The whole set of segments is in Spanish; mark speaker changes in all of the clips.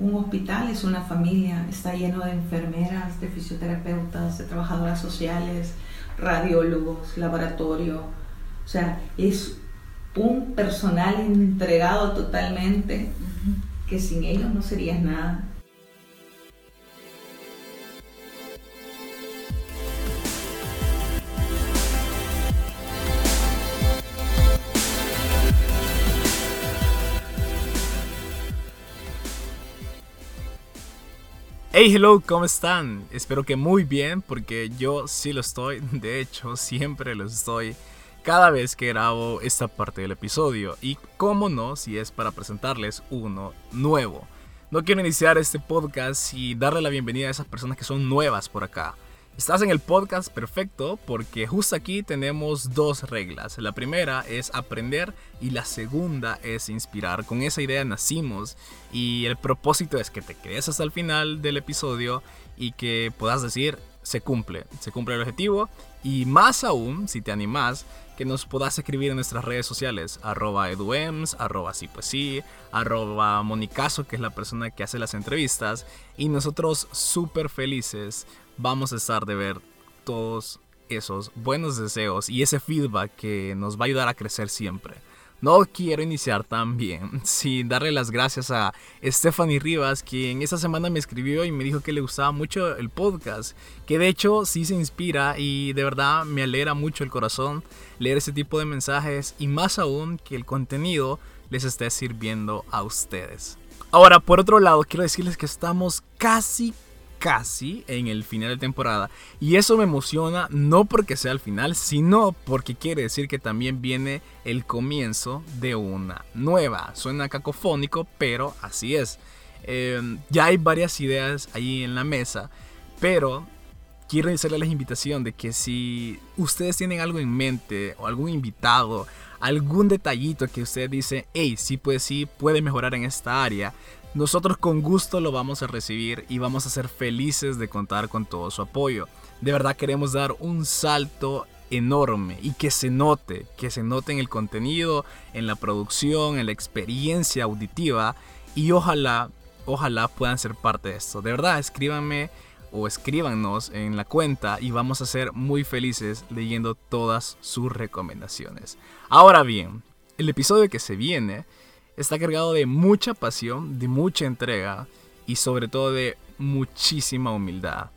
Speaker 1: un hospital es una familia, está lleno de enfermeras, de fisioterapeutas, de trabajadoras sociales, radiólogos, laboratorio. O sea, es un personal entregado totalmente que sin ellos no serías nada.
Speaker 2: Hey, hello, ¿cómo están? Espero que muy bien, porque yo sí lo estoy. De hecho, siempre lo estoy cada vez que grabo esta parte del episodio. Y cómo no, si es para presentarles uno nuevo. No quiero iniciar este podcast y darle la bienvenida a esas personas que son nuevas por acá. Estás en el podcast perfecto porque justo aquí tenemos dos reglas. La primera es aprender y la segunda es inspirar. Con esa idea nacimos y el propósito es que te quedes hasta el final del episodio y que puedas decir se cumple, se cumple el objetivo y más aún si te animas que nos puedas escribir en nuestras redes sociales arroba eduems, arroba sí pues sí, arroba monicaso que es la persona que hace las entrevistas y nosotros súper felices vamos a estar de ver todos esos buenos deseos y ese feedback que nos va a ayudar a crecer siempre. No quiero iniciar también sin darle las gracias a Stephanie Rivas, quien esta semana me escribió y me dijo que le gustaba mucho el podcast, que de hecho sí se inspira y de verdad me alegra mucho el corazón leer ese tipo de mensajes y más aún que el contenido les esté sirviendo a ustedes. Ahora, por otro lado, quiero decirles que estamos casi, casi en el final de temporada. Y eso me emociona no porque sea el final, sino porque quiere decir que también viene el comienzo de una nueva. Suena cacofónico, pero así es. Em, ya hay varias ideas ahí en la mesa, pero quiero hacerle la invitación de que si ustedes tienen algo en mente o algún invitado, algún detallito que usted dice, hey, sí, pues sí, puede mejorar en esta área, nosotros con gusto lo vamos a recibir y vamos a ser felices de contar con todo su apoyo. De verdad queremos dar un salto enorme y que se note, que se note en el contenido, en la producción, en la experiencia auditiva y ojalá, ojalá puedan ser parte de esto. De verdad, escríbanme o escríbanos en la cuenta y vamos a ser muy felices leyendo todas sus recomendaciones. Ahora bien, el episodio que se viene está cargado de mucha pasión, de mucha entrega y sobre todo de muchísima humildad.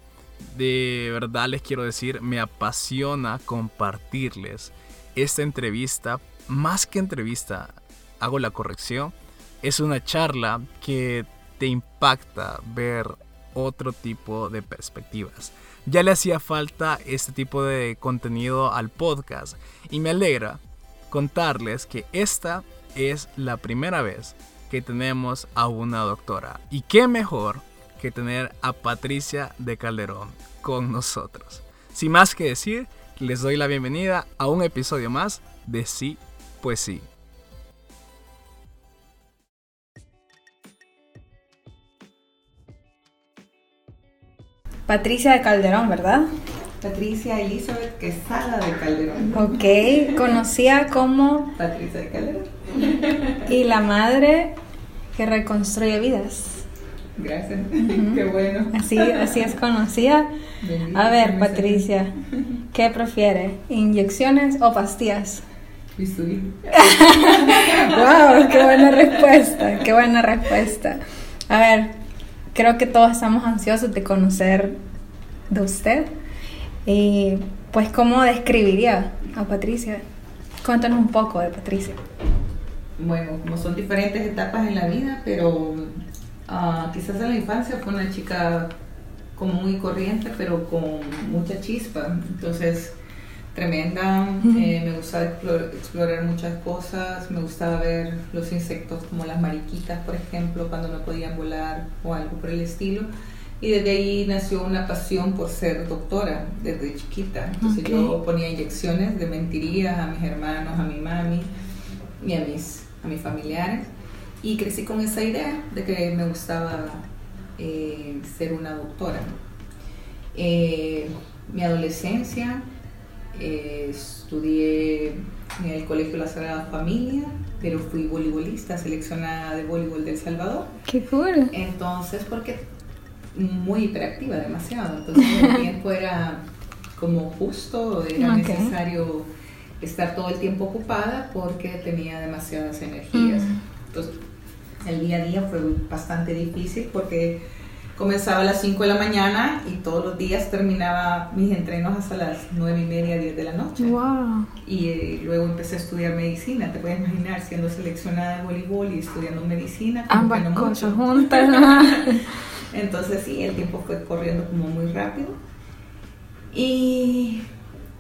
Speaker 2: De verdad les quiero decir, me apasiona compartirles esta entrevista. Más que entrevista, hago la corrección. Es una charla que te impacta ver otro tipo de perspectivas. Ya le hacía falta este tipo de contenido al podcast y me alegra contarles que esta es la primera vez que tenemos a una doctora. Y qué mejor que tener a Patricia de Calderón con nosotros. Sin más que decir, les doy la bienvenida a un episodio más de Sí, pues sí.
Speaker 3: Patricia de Calderón, ¿verdad?
Speaker 1: Patricia Elizabeth Quesada de Calderón.
Speaker 3: Ok, conocía como
Speaker 1: Patricia de Calderón.
Speaker 3: y la madre que reconstruye vidas.
Speaker 1: Gracias, qué bueno.
Speaker 3: Así, así es conocida. A ver, Patricia, ¿qué prefiere? ¿Inyecciones o pastillas?
Speaker 1: Bisturí.
Speaker 3: wow, qué buena respuesta, qué buena respuesta. A ver, creo que todos estamos ansiosos de conocer de usted. Y pues, ¿cómo describiría a Patricia? Cuéntanos un poco de Patricia.
Speaker 1: Bueno, como son diferentes etapas en la vida, pero ah, quizás en la infancia fue una chica como muy corriente, pero con mucha chispa. Entonces, tremenda, eh, me gustaba explorar, muchas cosas, me gustaba ver los insectos como las mariquitas, por ejemplo, cuando no podían volar o algo por el estilo. Y desde ahí nació una pasión por ser doctora desde chiquita. Entonces yo ponía inyecciones de mentirías a mis hermanos, a mi mami y a mis, a mis familiares. Y crecí con esa idea de que me gustaba eh, ser una doctora. Eh, mi adolescencia eh, estudié en el Colegio La Sagrada Familia pero fui voleibolista, seleccionada de voleibol del Salvador.
Speaker 3: ¡Qué cool!
Speaker 1: Entonces, porque muy hiperactiva, demasiado. Entonces, el tiempo era como justo, era
Speaker 3: Ok.
Speaker 1: necesario estar todo el tiempo ocupada porque tenía demasiadas energías.
Speaker 3: Mm.
Speaker 1: Entonces, el día a día fue bastante difícil porque comenzaba a las 5 de la mañana y todos los días terminaba mis entrenos hasta las 9 y media, 10 de la noche.
Speaker 3: ¡Wow!
Speaker 1: Y eh, luego empecé a estudiar medicina. Te puedes imaginar siendo seleccionada de voleibol y estudiando medicina.
Speaker 3: Ambas
Speaker 1: no
Speaker 3: cosas juntas.
Speaker 1: Entonces sí, el tiempo fue corriendo como muy rápido. Y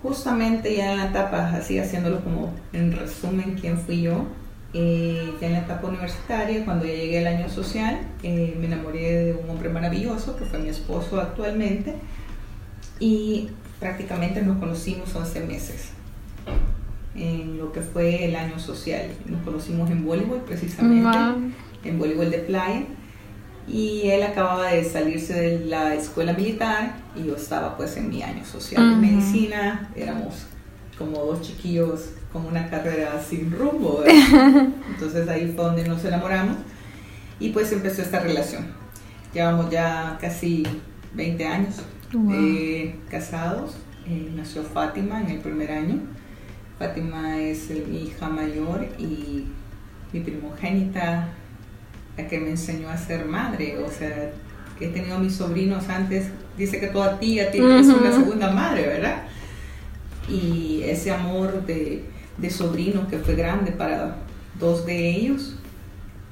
Speaker 1: justamente ya en la etapa, así haciéndolo como en resumen, quién fui yo, eh, ya en la etapa universitaria, cuando ya llegué al año social, eh, me enamoré de un hombre maravilloso que fue mi esposo actualmente y prácticamente nos conocimos 11 meses en lo que fue el año social. Nos conocimos en voleibol precisamente
Speaker 3: Wow.
Speaker 1: en voleibol de playa y él acababa de salirse de la escuela militar y yo estaba pues en mi año social de
Speaker 3: Ujú.
Speaker 1: medicina, éramos como dos chiquillos con una carrera sin rumbo, ¿verdad? entonces ahí fue donde nos enamoramos y pues empezó esta relación. Llevamos ya casi 20 años
Speaker 3: Wow.
Speaker 1: eh, casados, Eh, nació Fátima en el primer año. Fátima es mi hija mayor y mi primogénita, la que me enseñó a ser madre. O sea, que he tenido a mis sobrinos antes, dice que toda tía tiene es una
Speaker 3: Ujú.
Speaker 1: segunda madre, ¿verdad? Y ese amor de, de sobrino que fue grande para dos de ellos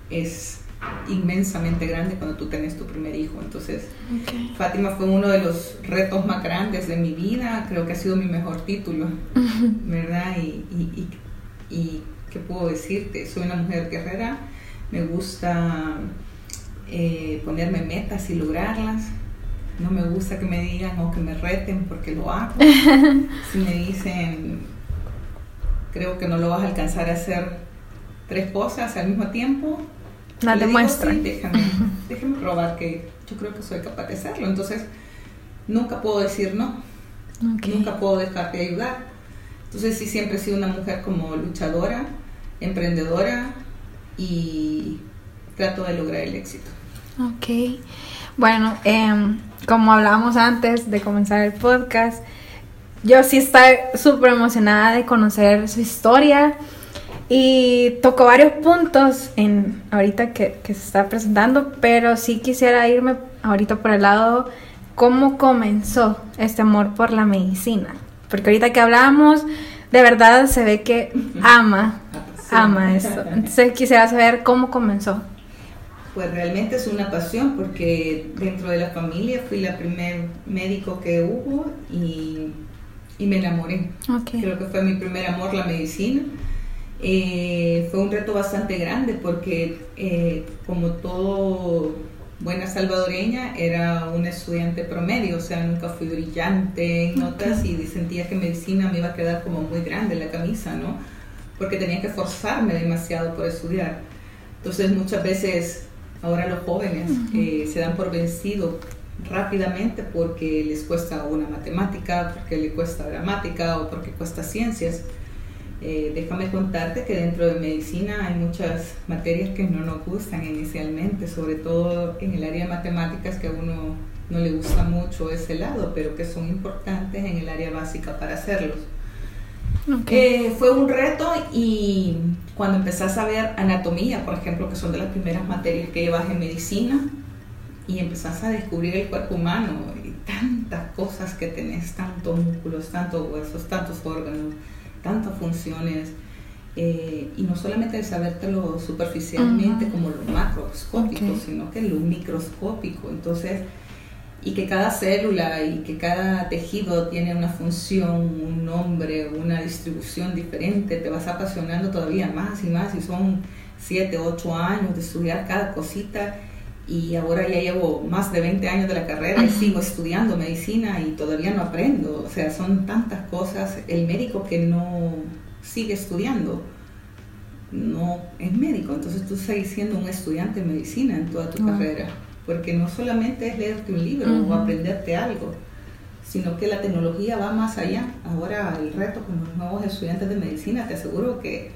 Speaker 1: es inmensamente grande cuando tú tienes tu primer hijo. Entonces,
Speaker 3: Ok.
Speaker 1: Fátima fue uno de los retos más grandes de mi vida, creo que ha sido mi mejor título, ¿verdad? Y, y, y, y, ¿qué puedo decirte? Soy una mujer guerrera, me gusta eh, ponerme metas y lograrlas, no me gusta que me digan o que me reten porque lo hago. Si me dicen, creo que no lo vas a alcanzar a hacer tres cosas al mismo tiempo, digo,
Speaker 3: demuestra.
Speaker 1: "Sí, déjame, déjame probar que yo creo que soy capaz de hacerlo. Entonces, nunca puedo decir no, nunca puedo dejar de ayudar. Entonces, sí, siempre he sido una mujer como luchadora, emprendedora y trato de lograr el éxito.
Speaker 3: Ok. Bueno, em, como hablábamos antes de comenzar el podcast, yo sí estoy súper emocionada de conocer su historia y tocó varios puntos en ahorita que, que se está presentando, pero sí quisiera irme ahorita por el lado cómo comenzó este amor por la medicina, porque ahorita que hablamos, de verdad se ve que ama, ama esto. Entonces quisiera saber cómo comenzó.
Speaker 1: Pues realmente es una pasión porque dentro de la familia fui la primer médico que hubo y, y me enamoré. Creo que fue mi primer amor la medicina. Eh, fue un reto bastante grande porque eh, como todo buena salvadoreña era una estudiante promedio, o sea, nunca fui brillante en notas y sentía que medicina me iba a quedar como muy grande la camisa, ¿no? Porque tenía que forzarme demasiado por estudiar. Entonces muchas veces ahora los jóvenes eh, se dan por vencidos rápidamente porque les cuesta una matemática, porque les cuesta gramática o porque cuesta ciencias. Eh, déjame contarte que dentro de medicina hay muchas materias que no nos gustan inicialmente, sobre todo en el área de matemáticas que a uno no le gusta mucho ese lado, pero que son importantes en el área básica para hacerlos.
Speaker 3: Ok.
Speaker 1: Eh, fue un reto y cuando empezás a ver anatomía, por ejemplo, que son de las primeras materias que llevas en medicina, y empezás a descubrir el cuerpo humano y tantas cosas que tenés, tantos músculos, tantos huesos, tantos órganos, tantas funciones, eh, y no solamente el sabértelo superficialmente
Speaker 3: Ujú.
Speaker 1: como lo macroscópico,
Speaker 3: Ok.
Speaker 1: sino que lo microscópico. Entonces, y que cada célula y que cada tejido tiene una función, un nombre, una distribución diferente, te vas apasionando todavía más y más y son 7, 8 años de estudiar cada cosita y ahora ya llevo más de 20 años de la carrera y sigo estudiando medicina y todavía no aprendo, o sea, son tantas cosas, el médico que no sigue estudiando no es médico, entonces tú sigues siendo un estudiante de medicina en toda tu carrera porque no solamente es leerte un libro o aprenderte algo, sino que la tecnología va más allá. Ahora el reto con los nuevos estudiantes de medicina, te aseguro que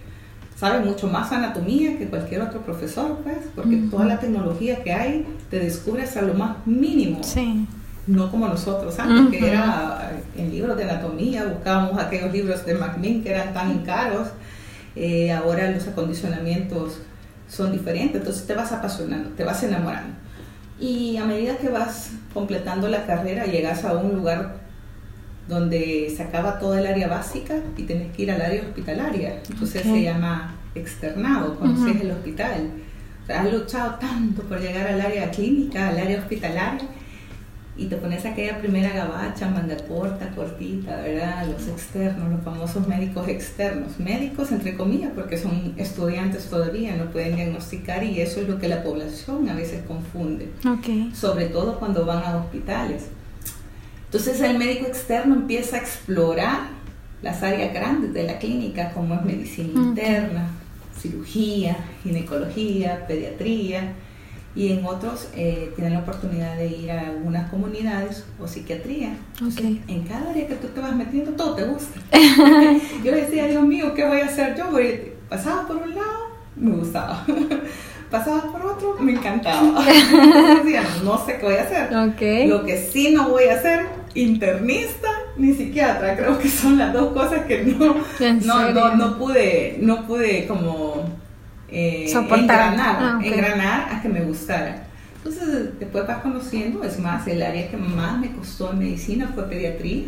Speaker 1: sabe mucho más anatomía que cualquier otro profesor, pues, porque toda la tecnología que hay te descubre hasta lo más mínimo.
Speaker 3: Sí.
Speaker 1: No como nosotros antes, que era en libros de anatomía, buscábamos aquellos libros de Macmillan que eran tan caros. Eh, ahora los acondicionamientos son diferentes, entonces te vas apasionando, te vas enamorando. Y a medida que vas completando la carrera, llegas a un lugar donde se acaba toda el área básica y tienes que ir al área hospitalaria. Entonces se llama externado, conoces el hospital. O sea, has luchado tanto por llegar al área clínica, al área hospitalaria, y te pones aquella primera gabacha, manga corta, cortita, ¿verdad? Los externos, los famosos médicos externos. Médicos, entre comillas, porque son estudiantes todavía, no pueden diagnosticar y eso es lo que la población a veces confunde.
Speaker 3: Okay.
Speaker 1: Sobre todo cuando van a hospitales. Entonces el médico externo empieza a explorar las áreas grandes de la clínica, como es medicina interna, cirugía, ginecología, pediatría, y en otros eh, tienen la oportunidad de ir a algunas comunidades o psiquiatría. en cada área que tú te vas metiendo, todo te gusta. yo decía, Dios mío, ¿qué voy a hacer yo? Pasaba por un lado, me gustaba. pasaba por otro, me encantaba. decía, no sé qué voy a hacer. Lo que sí no voy a hacer, internista ni psiquiatra. Creo que son las dos cosas que no, no, no, no, pude, no pude como eh, engranar, ah, engranar a que me gustara. Entonces, después vas conociendo, es más, el área que más me costó en medicina fue pediatría.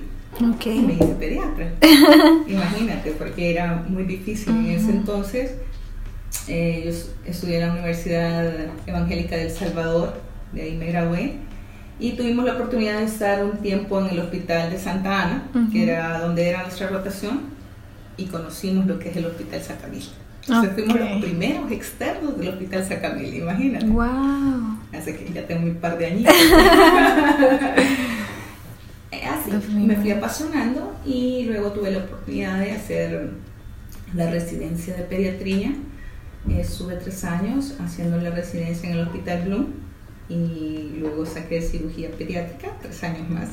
Speaker 3: Okay.
Speaker 1: Y me hice pediatra. Imagínate, porque era muy difícil en ese entonces. Eh, yo estudié en la Universidad Evangélica del Salvador, de ahí me gradué. Y tuvimos la oportunidad de estar un tiempo en el hospital de Santa Ana, que era donde era nuestra rotación, y conocimos lo que es el hospital Sacamil. Entonces fuimos los primeros externos del hospital Sacamil, imagínate.
Speaker 3: ¡Wow!
Speaker 1: Así que ya tengo un par de años. Eh, así, me fui apasionando y luego tuve la oportunidad de hacer la residencia de pediatría. Estuve tres años haciendo la residencia en el Hospital Bloom y luego saqué cirugía pediátrica, tres años más.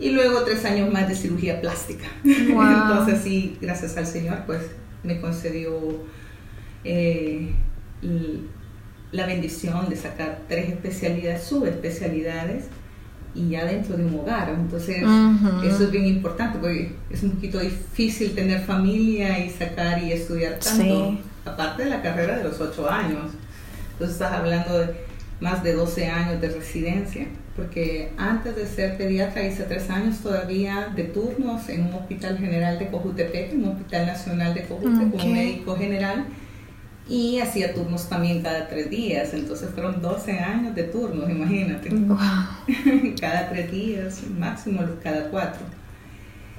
Speaker 1: Y luego tres años más de cirugía plástica. Entonces sí, gracias al Señor, pues me concedió eh, la bendición de sacar tres especialidades, subespecialidades, y ya dentro de un hogar. Entonces, eso es bien importante porque es un poquito difícil tener familia y sacar y estudiar tanto, aparte de la carrera de los ocho años. Entonces, estás hablando de más de 12 años de residencia, porque antes de ser pediatra hice tres años todavía de turnos en un hospital general de Cojutepec, un hospital nacional de Cojute como médico general, y hacía turnos también cada tres días, entonces fueron 12 años de turnos, imagínate. cada tres días, máximo cada cuatro.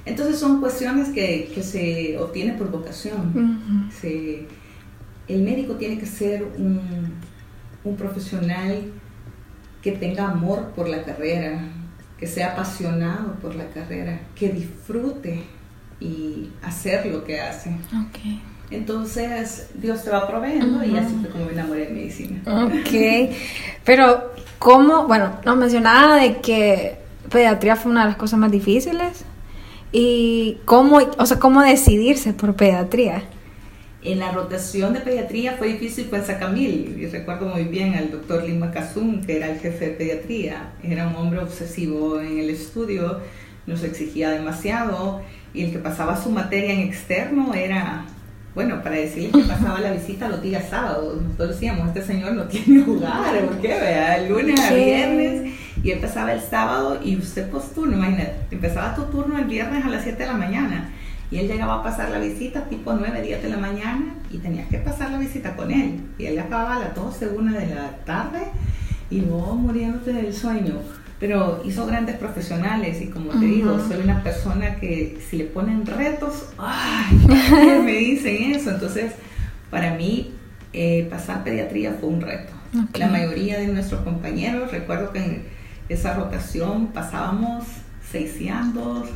Speaker 1: Entonces son cuestiones que, que se obtienen por vocación. el médico tiene que ser un un profesional que tenga amor por la carrera, que sea apasionado por la carrera, que disfrute y hacer lo que hace. Entonces Dios te va proveyendo y así fue como me enamoré de medicina.
Speaker 3: Ok, pero ¿cómo? Bueno, nos mencionaba de que pediatría fue una de las cosas más difíciles y cómo, o sea, cómo decidirse por pediatría
Speaker 1: en la rotación de pediatría fue difícil en Sacamil. Y recuerdo muy bien al doctor Lima Kazum, que era el jefe de pediatría. Era un hombre obsesivo en el estudio, nos exigía demasiado. Y el que pasaba su materia en externo era, bueno, para decirle que pasaba la visita los días sábados. Nosotros decíamos, este señor no tiene lugar, ¿por qué? Vea, el lunes a viernes. Y él pasaba el sábado y usted turno, imagínate, empezaba tu turno el viernes a las 7 de la mañana y él llegaba a pasar la visita tipo 9, 10 de la mañana y tenías que pasar la visita con él. Y él acababa a las 12, 1 de la tarde y vos muriéndote del sueño. Pero hizo grandes profesionales y como te digo, soy una persona que si le ponen retos, ¡ay! me dicen eso? Entonces, para mí, eh, pasar pediatría fue un reto. La mayoría de nuestros compañeros, recuerdo que en esa rotación pasábamos 600,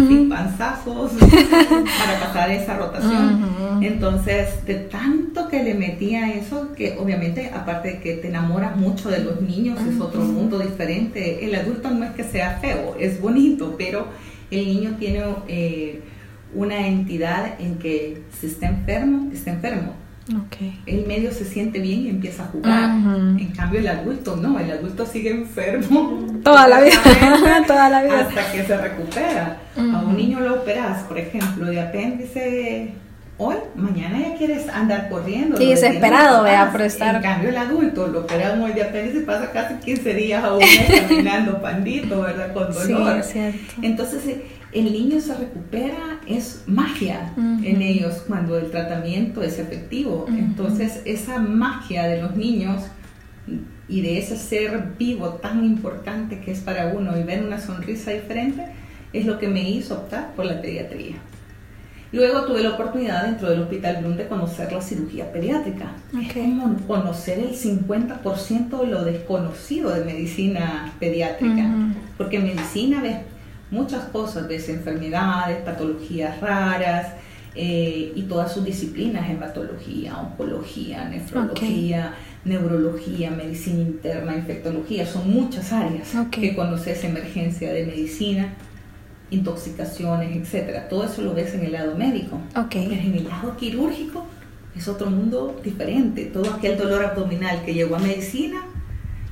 Speaker 1: sin panzazos para pasar esa rotación. Entonces, de tanto que le metía eso, que obviamente, aparte de que te enamoras mucho de los niños, es otro mundo diferente. El adulto no es que sea feo, es bonito, pero el niño tiene eh, una entidad en que si está enfermo, está enfermo.
Speaker 3: Okay.
Speaker 1: El medio se siente bien y empieza a jugar. En cambio el adulto no, el adulto sigue enfermo.
Speaker 3: Toda la vida, toda la vida.
Speaker 1: Hasta que se recupera. A un niño lo operas, por ejemplo, de apéndice hoy, mañana ya quieres andar corriendo.
Speaker 3: Sí, desesperado, vea, por estar.
Speaker 1: En cambio, el adulto lo operan hoy de apéndice pasa casi 15 días a un mes caminando pandito, ¿verdad? Con dolor.
Speaker 3: Sí, es cierto.
Speaker 1: Entonces, el niño se recupera, es magia en ellos cuando el tratamiento es efectivo. Entonces, esa magia de los niños y de ese ser vivo tan importante que es para uno y ver una sonrisa diferente, es lo que me hizo optar por la pediatría. Luego tuve la oportunidad dentro del Hospital Bloom de conocer la cirugía pediátrica. Es como conocer el 50% de lo desconocido de medicina pediátrica. Porque medicina ves muchas cosas, ves enfermedades, patologías raras eh, y todas sus disciplinas, hematología, oncología, nefrología, neurología, medicina interna, infectología. Son muchas áreas que conoces emergencia de medicina intoxicaciones, etcétera. Todo eso lo ves en el lado médico.
Speaker 3: Okay.
Speaker 1: Pero en el lado quirúrgico es otro mundo diferente. Todo aquel dolor abdominal que llegó a medicina,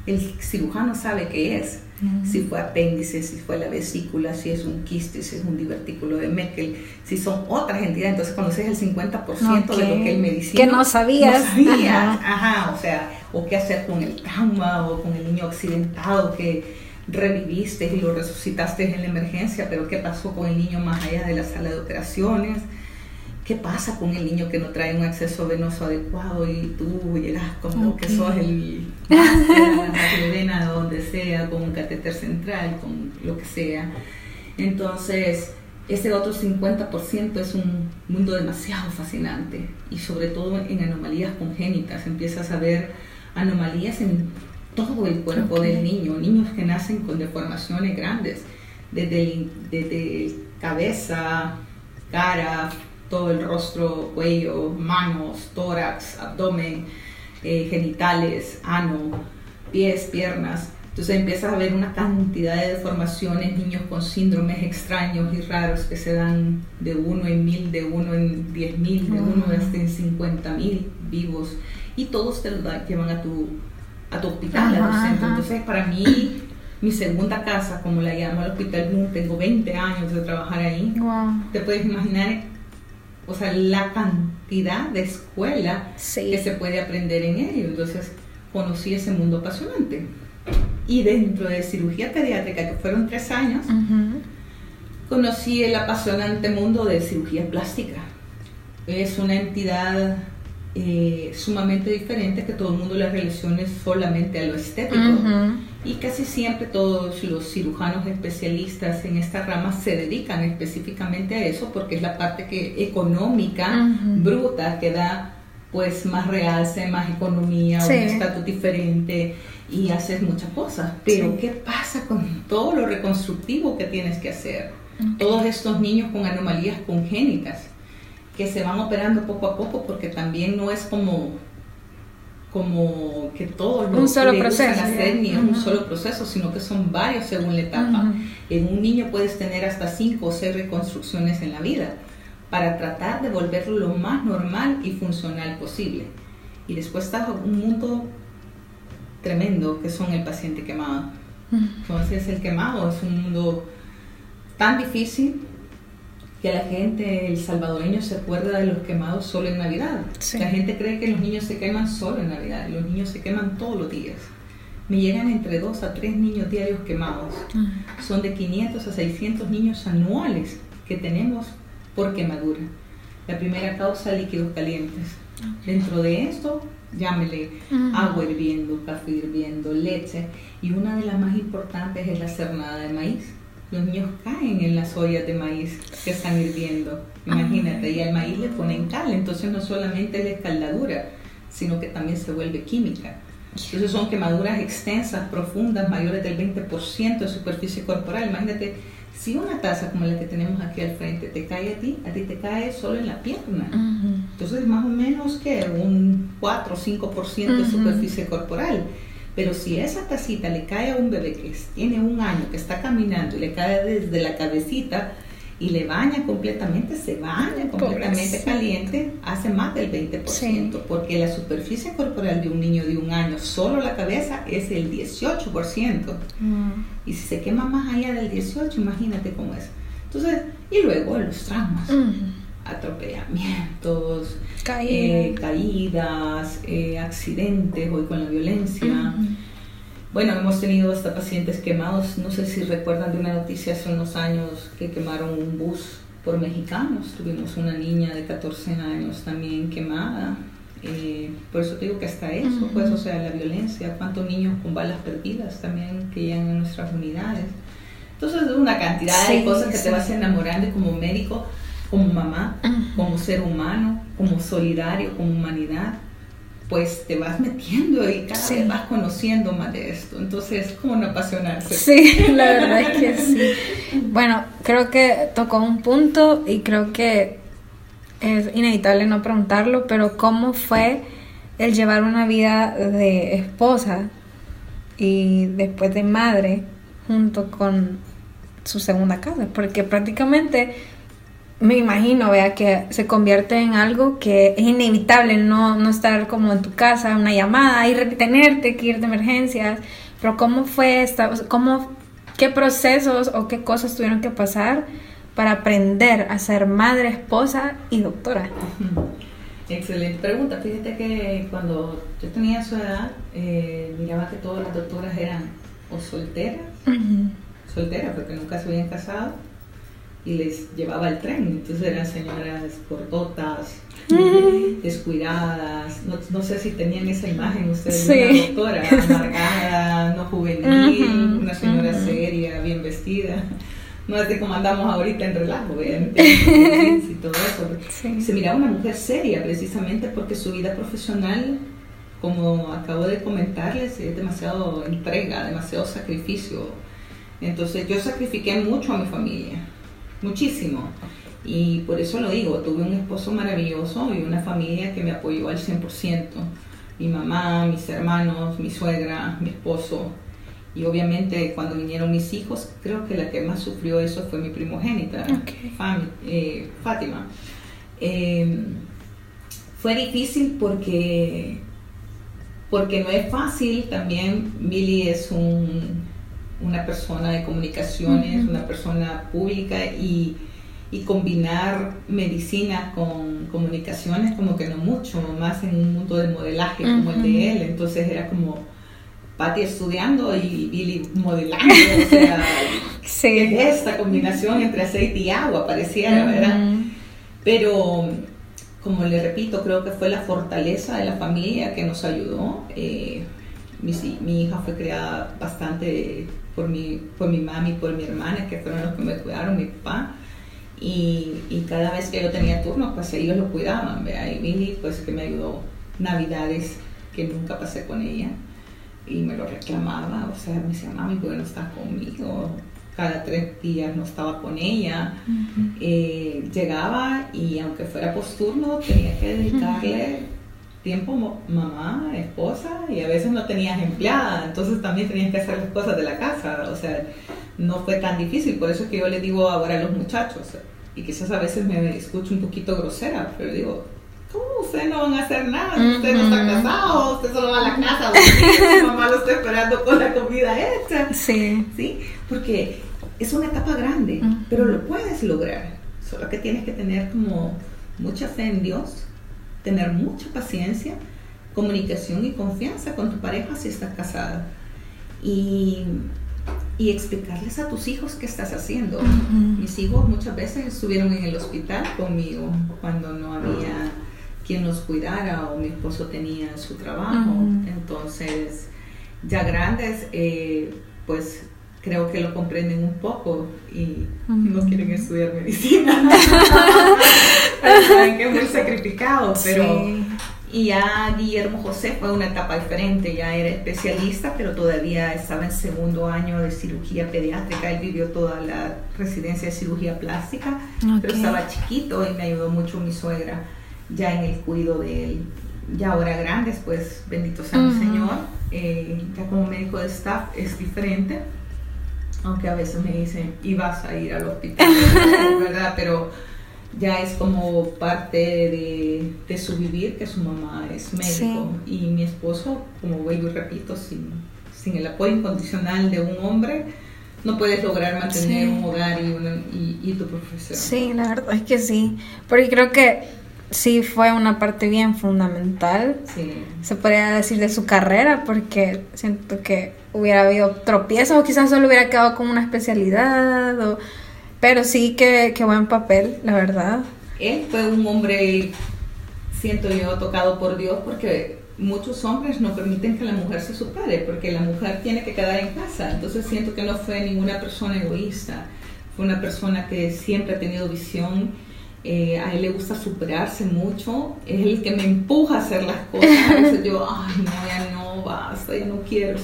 Speaker 1: el cirujano sabe qué es. Si fue apéndice, si fue la vesícula, si es un quiste, si es un divertículo de Meckel, si son otras entidades. Entonces conoces el 50% de lo que el medicina
Speaker 3: Que no sabías.
Speaker 1: No Ajá. o sea, o qué hacer con el trauma o con el niño accidentado que reviviste y lo resucitaste en la emergencia, pero ¿qué pasó con el niño más allá de la sala de operaciones? ¿Qué pasa con el niño que no trae un acceso venoso adecuado y tú llegas como que sos el vena donde sea, con un catéter central, con lo que sea? Entonces, ese otro 50% es un mundo demasiado fascinante y sobre todo en anomalías congénitas. Empiezas a ver anomalías en todo el cuerpo del niño, niños que nacen con deformaciones grandes, desde, desde cabeza, cara, todo el rostro, cuello, manos, tórax, abdomen, eh, genitales, ano, pies, piernas. Entonces empiezas a ver una cantidad de deformaciones, niños con síndromes extraños y raros que se dan de uno en mil, de uno en diez mil, de uno hasta en cincuenta mil vivos. Y todos te lo llevan a tu a tu hospital, Entonces, para mí, mi segunda casa, como la llamo el Hospital tengo 20 años de trabajar ahí. Te puedes imaginar, o sea, la cantidad de escuela que se puede aprender en ello. Entonces, conocí ese mundo apasionante. Y dentro de cirugía pediátrica, que fueron tres años, conocí el apasionante mundo de cirugía plástica. Es una entidad eh, sumamente diferente que todo el mundo la relacione solamente a lo estético. Y casi siempre todos los cirujanos especialistas en esta rama se dedican específicamente a eso porque es la parte que económica, bruta, que da pues más realce, más economía, un estatus diferente y haces muchas cosas. Pero ¿qué pasa con todo lo reconstructivo que tienes que hacer? Todos estos niños con anomalías congénitas que se van operando poco a poco porque también no es como como que todos
Speaker 3: un solo proceso
Speaker 1: hacer ni es un solo proceso sino que son varios según la etapa. En un niño puedes tener hasta cinco o seis reconstrucciones en la vida para tratar de volverlo lo más normal y funcional posible. Y después está un mundo tremendo que son el paciente quemado. Entonces el quemado es un mundo tan difícil que la gente, el salvadoreño, se acuerda de los quemados solo en Navidad. La gente cree que los niños se queman solo en Navidad, los niños se queman todos los días. Me llegan entre 2 a 3 niños diarios quemados. Ah. Son de 500 a 600 niños anuales que tenemos por quemadura. La primera causa, líquidos calientes. Dentro de esto, llámele agua hirviendo, café hirviendo, leche. Y una de las más importantes es la cernada de maíz los niños caen en las ollas de maíz que están hirviendo. Imagínate, y al maíz le ponen cal, entonces no solamente es la escaldadura, sino que también se vuelve química. Entonces son quemaduras extensas, profundas, mayores del 20% de superficie corporal. Imagínate, si una taza como la que tenemos aquí al frente te cae a ti, a ti te cae solo en la pierna. Entonces más o menos que un 4 o 5% de superficie corporal. Pero si esa tacita le cae a un bebé que tiene un año, que está caminando y le cae desde la cabecita, y le baña completamente, se baña completamente caliente, hace más del 20%, porque la superficie corporal de un niño de un año, solo la cabeza, es el 18%. Mm. Y si se quema más allá del 18, imagínate cómo es. Entonces, y luego los traumas. Atropellamientos, caídas, eh, eh, accidentes, hoy con la violencia. Bueno, hemos tenido hasta pacientes quemados. No sé si recuerdan de una noticia hace unos años que quemaron un bus por mexicanos. Tuvimos una niña de 14 años también quemada. Eh, por eso te digo que hasta eso, pues, o sea, la violencia, cuántos niños con balas perdidas también que llegan en nuestras unidades. Entonces, una cantidad de cosas que te vas enamorando como médico, como mamá, como ser humano, como solidario, como humanidad pues te vas metiendo y cada vez vas conociendo más de esto. Entonces es como un apasionarse.
Speaker 3: Sí, la verdad es que sí. Bueno, creo que tocó un punto y creo que es inevitable no preguntarlo, pero ¿cómo fue el llevar una vida de esposa y después de madre junto con su segunda casa? Porque prácticamente me imagino, vea, que se convierte en algo que es inevitable no, no estar como en tu casa, una llamada, y retenerte, que ir de emergencias, pero ¿cómo fue esta, cómo, qué procesos o qué cosas tuvieron que pasar para aprender a ser madre, esposa y doctora?
Speaker 1: Excelente pregunta. Fíjate que cuando yo tenía su edad, eh, miraba que todas las doctoras eran o solteras, solteras porque nunca se habían casado, y les llevaba el tren. Entonces eran señoras cortotas, descuidadas. No, sé si tenían esa imagen ustedes de una doctora amargada, no juvenil, una señora seria, bien vestida. No es de como andamos ahorita en relajo, y todo eso. Se miraba una mujer seria precisamente porque su vida profesional, como acabo de comentarles, es demasiado entrega, demasiado sacrificio. Entonces yo sacrifiqué mucho a mi familia muchísimo. Y por eso lo digo, tuve un esposo maravilloso y una familia que me apoyó al 100%. Mi mamá, mis hermanos, mi suegra, mi esposo. Y obviamente cuando vinieron mis hijos, creo que la que más sufrió eso fue mi primogénita, eh, Fátima. Em, fue difícil porque, porque no es fácil. También Billy es un, una persona de comunicaciones, una persona pública y, y, combinar medicina con comunicaciones como que no mucho, más en un mundo de modelaje como el de él, entonces era como Patty estudiando y Billy modelando, o sea, esta combinación entre aceite y agua pareciera, ¿verdad? Pero como le repito, creo que fue la fortaleza de la familia que nos ayudó. Eh, mi, mi, hija fue creada bastante por mi, por mi mami y por mi hermana, que fueron los que me cuidaron, mi papá. Y, y cada vez que yo tenía turno, pues ellos lo cuidaban. Y Billy, pues que me ayudó navidades que nunca pasé con ella y me lo reclamaba, o sea, me decía, mami, ¿por qué no estás conmigo? Cada tres días no estaba con ella. Eh, llegaba y aunque fuera posturno, tenía que dedicarle tiempo mamá, esposa y a veces no tenías empleada, entonces también tenías que hacer las cosas de la casa, o sea, no fue tan difícil, por eso es que yo les digo ahora a los muchachos, y quizás a veces me escucho un poquito grosera, pero digo, ¿cómo ustedes no van a hacer nada? Usted no está casado, usted solo va a la casa, su mamá lo está esperando con la comida hecha.
Speaker 3: Sí.
Speaker 1: ¿Sí? Porque es una etapa grande, pero lo puedes lograr, solo que tienes que tener como mucha fe en Dios tener mucha paciencia, comunicación y confianza con tu pareja si estás casada. Y, y explicarles a tus hijos qué estás haciendo. Mis hijos muchas veces estuvieron en el hospital conmigo cuando no había quien los cuidara o mi esposo tenía su trabajo. Entonces, ya grandes, eh, pues creo que lo comprenden un poco y no quieren estudiar medicina. saben que es muy sacrificado, pero... Y ya Guillermo José fue una etapa diferente, ya era especialista, pero todavía estaba en segundo año de cirugía pediátrica, él vivió toda la residencia de cirugía plástica, pero estaba chiquito y me ayudó mucho mi suegra ya en el cuidado de él. Ya ahora grandes, pues bendito sea el Señor, eh, ya como médico de staff es diferente Aunque a veces me dicen, y vas a ir al hospital, ¿verdad? Pero ya es como parte de, su vivir que su mamá es médico. Y mi esposo, como vuelvo y repito, sin, sin el apoyo incondicional de un hombre, no puedes lograr mantener un hogar y, y, tu profesión.
Speaker 3: Sí, la verdad es que sí. Porque creo que sí fue una parte bien fundamental, se podría decir, de su carrera, porque siento que hubiera habido tropiezos o quizás solo hubiera quedado con una especialidad, o... pero sí que, que buen papel, la verdad.
Speaker 1: Él fue un hombre, siento yo, tocado por Dios, porque muchos hombres no permiten que la mujer se supere, porque la mujer tiene que quedar en casa, entonces siento que no fue ninguna persona egoísta, fue una persona que siempre ha tenido visión eh, a él le gusta superarse mucho, es el que me empuja a hacer las cosas. Veces yo, ay, no, ya no, basta, ya no quiero.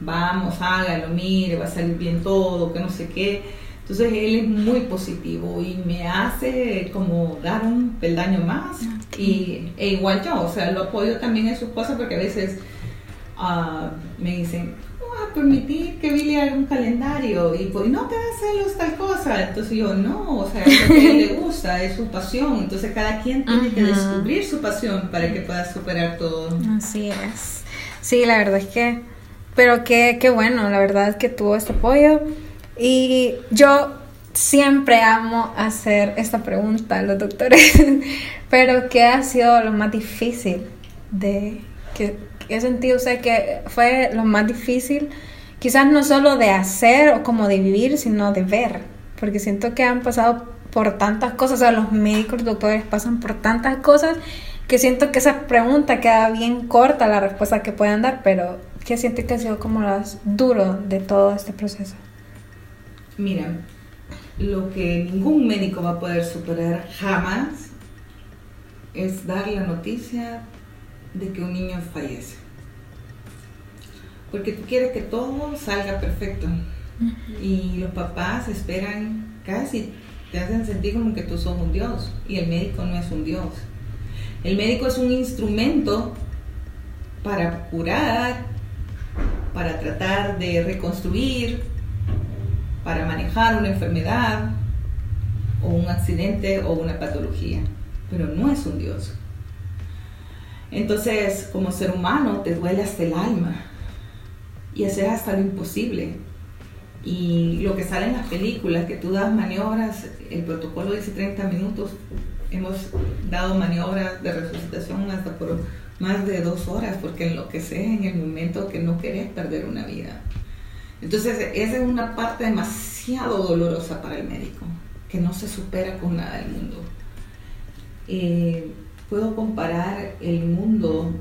Speaker 1: Vamos, hágalo, mire, va a salir bien todo, que no sé qué. Entonces él es muy positivo y me hace como dar un peldaño más. Y, e igual yo, o sea, lo apoyo también en sus cosas porque a veces uh, me dicen, permitir que Billy haga un calendario y pues no te hacer tal cosa. Entonces yo, no, o sea, es lo que a él le gusta, es su pasión. Entonces cada quien tiene que descubrir su pasión para que pueda superar todo.
Speaker 3: Así es. Sí, la verdad es que, pero qué, qué bueno, la verdad es que tuvo este apoyo. Y yo siempre amo hacer esta pregunta a los doctores, pero ¿qué ha sido lo más difícil de que ¿Qué sentido usted que fue lo más difícil? Quizás no solo de hacer o como de vivir, sino de ver. Porque siento que han pasado por tantas cosas, o sea, los médicos, los doctores pasan por tantas cosas que siento que esa pregunta queda bien corta la respuesta que puedan dar, pero ¿qué siente que ha sido como lo más duro de todo este proceso?
Speaker 1: Mira, lo que ningún médico va a poder superar jamás es dar la noticia de que un niño fallece. Porque tú quieres que todo salga perfecto. Y los papás esperan casi, te hacen sentir como que tú sos un Dios. Y el médico no es un Dios. El médico es un instrumento para curar, para tratar de reconstruir, para manejar una enfermedad o un accidente o una patología. Pero no es un Dios. Entonces, como ser humano, te duele hasta el alma y haces hasta lo imposible. Y lo que sale en las películas, que tú das maniobras, el protocolo dice 30 minutos, hemos dado maniobras de resucitación hasta por más de dos horas, porque enloqueces en el momento que no querés perder una vida. Entonces, esa es una parte demasiado dolorosa para el médico, que no se supera con nada del mundo. Eh, puedo comparar el mundo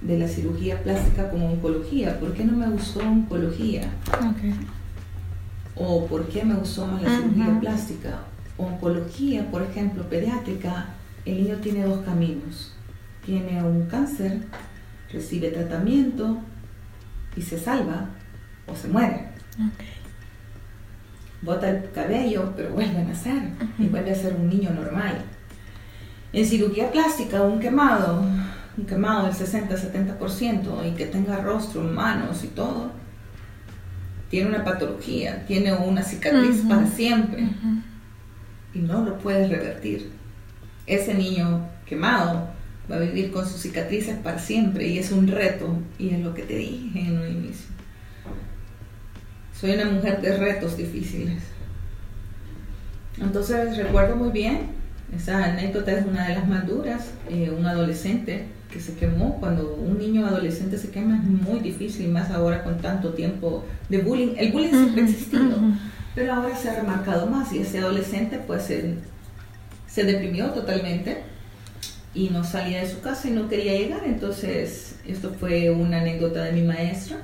Speaker 1: de la cirugía plástica con oncología. ¿Por qué no me gustó oncología? O por qué me gustó más la cirugía plástica. Oncología, por ejemplo, pediátrica, el niño tiene dos caminos. Tiene un cáncer, recibe tratamiento y se salva o se muere. Bota el cabello, pero vuelve a nacer y vuelve a ser un niño normal. En cirugía plástica, un quemado, un quemado del 60-70% y que tenga rostro, manos y todo, tiene una patología, tiene una cicatriz para siempre y no lo puedes revertir. Ese niño quemado va a vivir con sus cicatrices para siempre y es un reto y es lo que te dije en un inicio. Soy una mujer de retos difíciles. Entonces recuerdo muy bien esa anécdota es una de las más duras. Eh, un adolescente que se quemó, cuando un niño adolescente se quema es muy difícil, más ahora con tanto tiempo de bullying. El bullying siempre ha existido, pero ahora se ha remarcado más y ese adolescente pues se, se deprimió totalmente y no salía de su casa y no quería llegar. Entonces, esto fue una anécdota de mi maestra,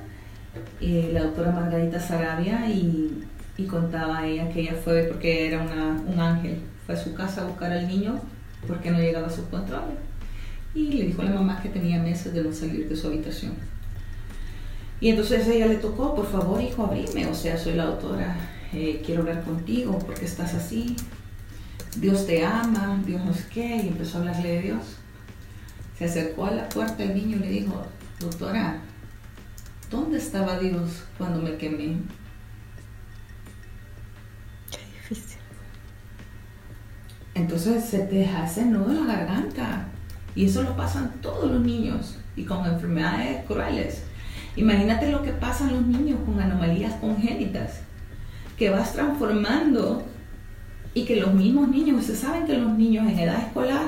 Speaker 1: eh, la doctora Margarita Sarabia, y, contaba ella que ella fue porque era una, un ángel fue a su casa a buscar al niño porque no llegaba a su control. Y le dijo a la mamá que tenía meses de no salir de su habitación. Y entonces ella le tocó, por favor, hijo, abrime. O sea, soy la doctora, eh, quiero hablar contigo porque estás así. Dios te ama, Dios no sé qué. Y empezó a hablarle de Dios. Se acercó a la puerta el niño y le dijo, doctora, ¿dónde estaba Dios cuando me quemé?
Speaker 3: difícil.
Speaker 1: Entonces se te hace nudo en la garganta. Y eso lo pasan todos los niños y con enfermedades crueles. Imagínate lo que pasan los niños con anomalías congénitas, que vas transformando y que los mismos niños, ustedes saben que los niños en edad escolar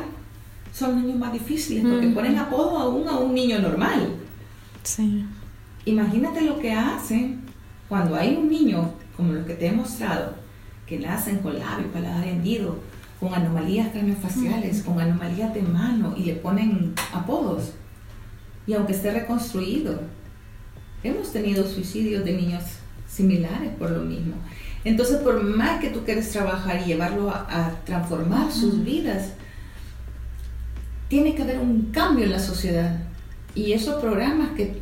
Speaker 1: son niños más difíciles porque ponen apodo aún a un niño normal.
Speaker 3: Sí.
Speaker 1: Imagínate lo que hacen cuando hay un niño, como los que te he mostrado, que nacen con labio, paladar hendido, con anomalías craneofaciales, con anomalías de mano y le ponen apodos. Y aunque esté reconstruido, hemos tenido suicidios de niños similares por lo mismo. Entonces, por más que tú quieres trabajar y llevarlo a, transformar sus vidas, tiene que haber un cambio en la sociedad. Y esos programas que,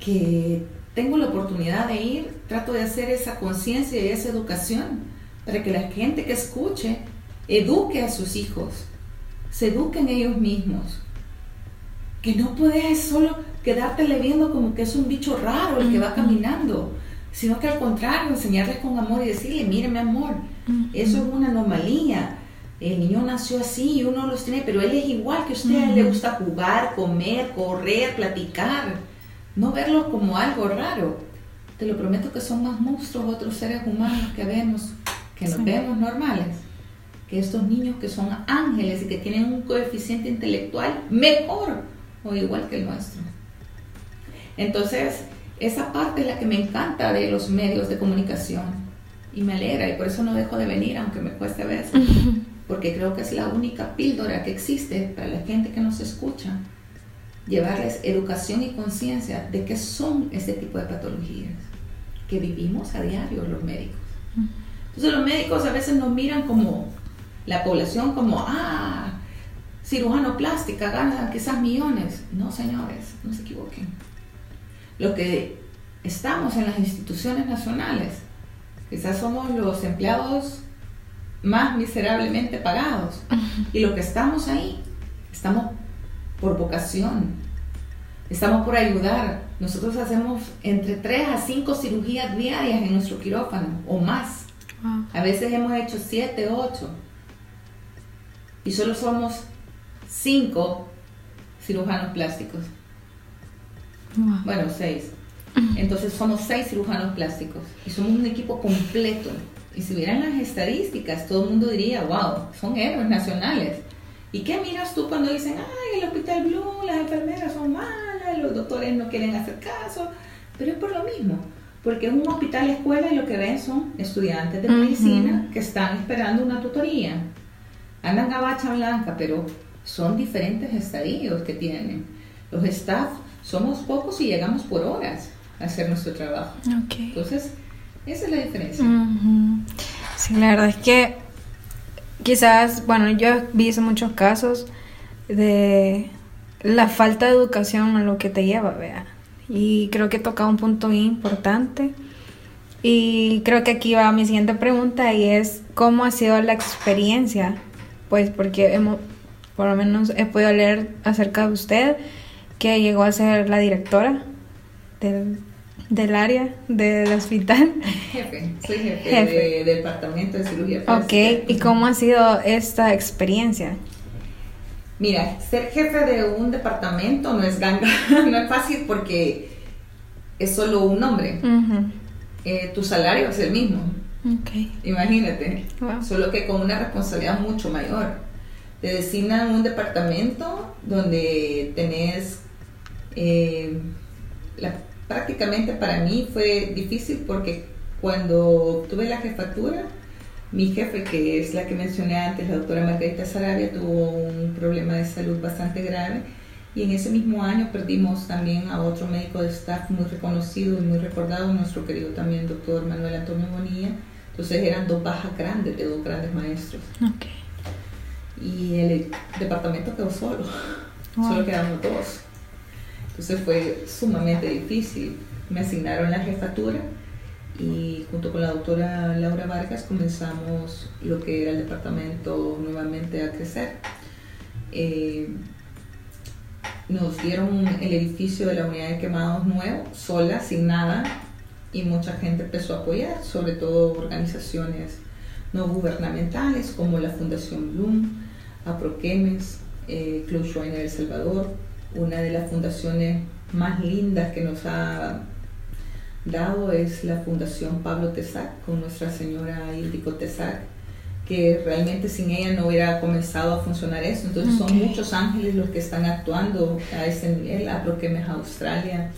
Speaker 1: que tengo la oportunidad de ir, trato de hacer esa conciencia y esa educación para que la gente que escuche eduque a sus hijos, se eduquen ellos mismos. Que no puedes solo quedártele viendo como que es un bicho raro el que va caminando, sino que al contrario, enseñarles con amor y decirle, mire mi amor, eso es una anomalía. El niño nació así y uno los tiene, pero él es igual que usted, a él le gusta jugar, comer, correr, platicar, no verlo como algo raro. Te lo prometo que son más monstruos otros seres humanos que vemos, que nos vemos normales, que estos niños que son ángeles y que tienen un coeficiente intelectual mejor o igual que el nuestro. Entonces, esa parte es la que me encanta de los medios de comunicación y me alegra y por eso no dejo de venir aunque me cueste a veces, porque creo que es la única píldora que existe para la gente que nos escucha, llevarles educación y conciencia de qué son este tipo de patologías que vivimos a diario los médicos. Entonces los médicos a veces nos miran como la población como, ah, cirujano plástica, ganan quizás millones. No, señores, no se equivoquen lo que estamos en las instituciones nacionales. Quizás somos los empleados más miserablemente pagados. Y lo que estamos ahí, estamos por vocación, estamos por ayudar. Nosotros hacemos entre 3 a 5 cirugías diarias en nuestro quirófano o más. A veces hemos hecho 7, 8. Y solo somos 5 cirujanos plásticos. Bueno, seis. Entonces somos seis cirujanos plásticos y somos un equipo completo. Y si vieran las estadísticas, todo el mundo diría, wow, son héroes nacionales. ¿Y qué miras tú cuando dicen, ay, el Hospital Blue, las enfermeras son malas, los doctores no quieren hacer caso? Pero es por lo mismo, porque es un hospital escuela y lo que ven son estudiantes de medicina que están esperando una tutoría. Andan gabacha blanca, pero son diferentes estadios que tienen. Los staff somos pocos y llegamos por horas a hacer nuestro trabajo. Entonces, esa es la diferencia.
Speaker 3: Sí, la verdad es que quizás, bueno, yo he visto muchos casos de la falta de educación a lo que te lleva, vea. Y creo que toca un punto importante. Y creo que aquí va mi siguiente pregunta y es, ¿cómo ha sido la experiencia? Pues porque hemos, por lo menos he podido leer acerca de usted que llegó a ser la directora del, área del hospital.
Speaker 1: Jefe, soy jefe, del departamento de cirugía
Speaker 3: Ok, ¿y cómo ha sido esta experiencia?
Speaker 1: Mira, ser jefe de un departamento no es ganga, no es fácil porque es solo un nombre. Eh, tu salario es el mismo. Okay. Imagínate, solo que con una responsabilidad mucho mayor. Te designan un departamento donde tenés eh, prácticamente para mí fue difícil porque cuando tuve la jefatura, mi jefe, que es la que mencioné antes, la doctora Margarita Sarabia, tuvo un problema de salud bastante grave y en ese mismo año perdimos también a otro médico de staff muy reconocido y muy recordado, nuestro querido también doctor Manuel Antonio Bonilla. Entonces eran dos bajas grandes de dos grandes maestros. Y el departamento quedó solo, solo quedamos dos. Entonces fue sumamente difícil. Me asignaron la jefatura y junto con la doctora Laura Vargas comenzamos lo que era el departamento nuevamente a crecer. Eh, nos dieron el edificio de la unidad de quemados nuevo, sola, sin nada, y mucha gente empezó a apoyar, sobre todo organizaciones no gubernamentales como la Fundación Bloom, Aproquemes, eh, Club Schweiner El Salvador, una de las fundaciones más lindas que nos ha dado es la Fundación Pablo Tesac con Nuestra Señora Ildiko Tesac, que realmente sin ella no hubiera comenzado a funcionar eso. Entonces son muchos ángeles los que están actuando a ese nivel, a Proquemes Australia.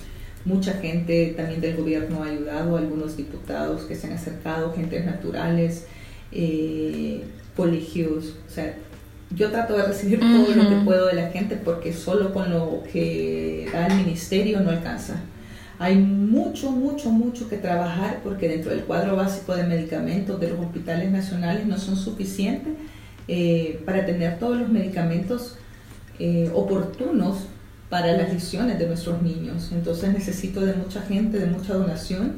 Speaker 1: Mucha gente también del gobierno ha ayudado, algunos diputados que se han acercado, gentes naturales, eh, colegios, o sea, yo trato de recibir todo lo que puedo de la gente porque solo con lo que da el ministerio no alcanza. Hay mucho, mucho, mucho que trabajar porque dentro del cuadro básico de medicamentos de los hospitales nacionales no son suficientes eh, para tener todos los medicamentos eh, oportunos para las lesiones de nuestros niños. Entonces necesito de mucha gente, de mucha donación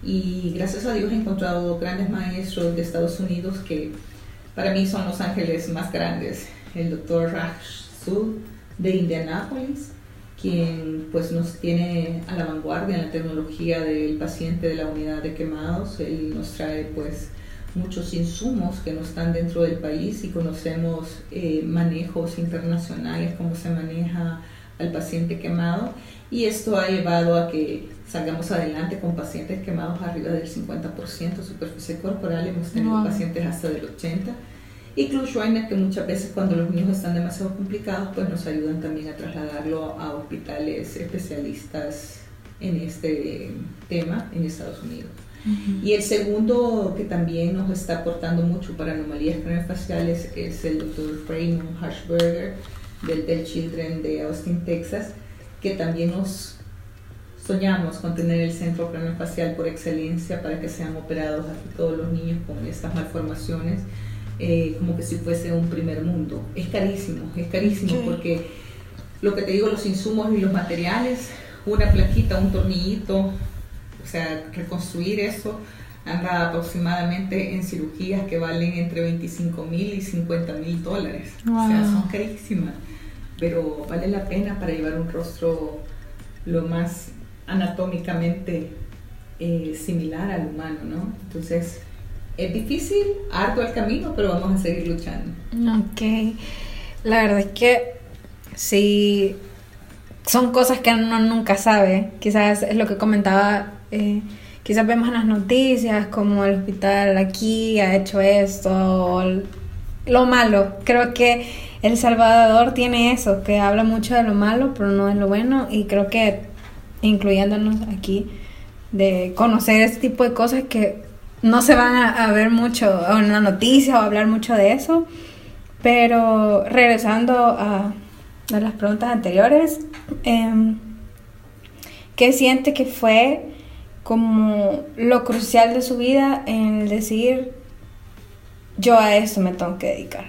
Speaker 1: y gracias a Dios he encontrado grandes maestros de Estados Unidos que para mí son los ángeles más grandes. El doctor Raj de Indianápolis, quien pues nos tiene a la vanguardia en la tecnología del paciente de la unidad de quemados. Él nos trae pues muchos insumos que no están dentro del país y conocemos eh, manejos internacionales, cómo se maneja al paciente quemado y esto ha llevado a que salgamos adelante con pacientes quemados arriba del 50% superficie corporal, hemos tenido pacientes hasta del 80%. Y Club Schweiner, que muchas veces cuando los niños están demasiado complicados, pues nos ayudan también a trasladarlo a hospitales especialistas en este tema en Estados Unidos. Y el segundo que también nos está aportando mucho para anomalías craneofaciales es el doctor Raymond Harshberger del Del Children de Austin, Texas, que también nos soñamos con tener el centro craneofacial por excelencia para que sean operados aquí todos los niños con estas malformaciones, eh, como que si fuese un primer mundo. Es carísimo, es carísimo porque lo que te digo, los insumos y los materiales, una plaquita, un tornillito, o sea, reconstruir eso anda aproximadamente en cirugías que valen entre 25 mil y 50 mil dólares. O sea, son carísimas, pero vale la pena para llevar un rostro lo más anatómicamente eh, similar al humano, ¿no? Entonces, es difícil, harto el camino, pero vamos a seguir luchando.
Speaker 3: Ok, la verdad es que sí, son cosas que uno nunca sabe, quizás es lo que comentaba, eh, quizás vemos en las noticias como el hospital aquí ha hecho esto, lo malo, creo que El Salvador tiene eso, que habla mucho de lo malo, pero no de lo bueno, y creo que incluyéndonos aquí, de conocer este tipo de cosas que no se van a, ver mucho en la noticia o hablar mucho de eso. Pero regresando a, las preguntas anteriores, eh, ¿qué siente que fue como lo crucial de su vida en decir, yo a esto me tengo que dedicar?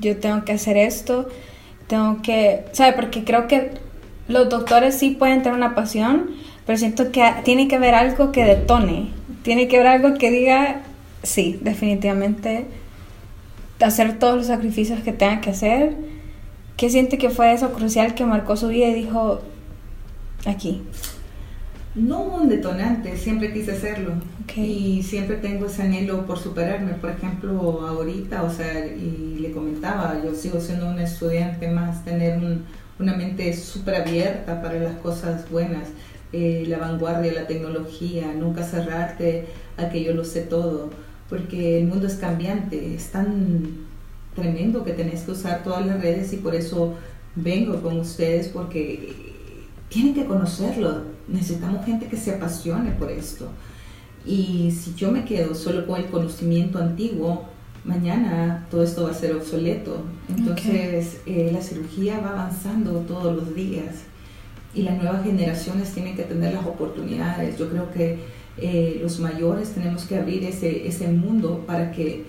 Speaker 3: Yo tengo que hacer esto, tengo que, ¿sabe? Porque creo que los doctores sí pueden tener una pasión, pero siento que tiene que haber algo que detone, tiene que haber algo que diga, sí, definitivamente, hacer todos los sacrificios que tenga que hacer. ¿Qué siente que fue eso crucial que marcó su vida y dijo, aquí?
Speaker 1: No un detonante, siempre quise hacerlo. Y siempre tengo ese anhelo por superarme. Por ejemplo, ahorita, o sea, y le comentaba, yo sigo siendo un estudiante más, tener un, una mente súper abierta para las cosas buenas, eh, la vanguardia, la tecnología, nunca cerrarte a que yo lo sé todo, porque el mundo es cambiante, es tan tremendo que tenés que usar todas las redes y por eso vengo con ustedes porque tienen que conocerlo, necesitamos gente que se apasione por esto. Y si yo me quedo solo con el conocimiento antiguo, mañana todo esto va a ser obsoleto. Entonces eh, la cirugía va avanzando todos los días y las nuevas generaciones tienen que tener las oportunidades. Yo creo que eh, los mayores tenemos que abrir ese, ese mundo para que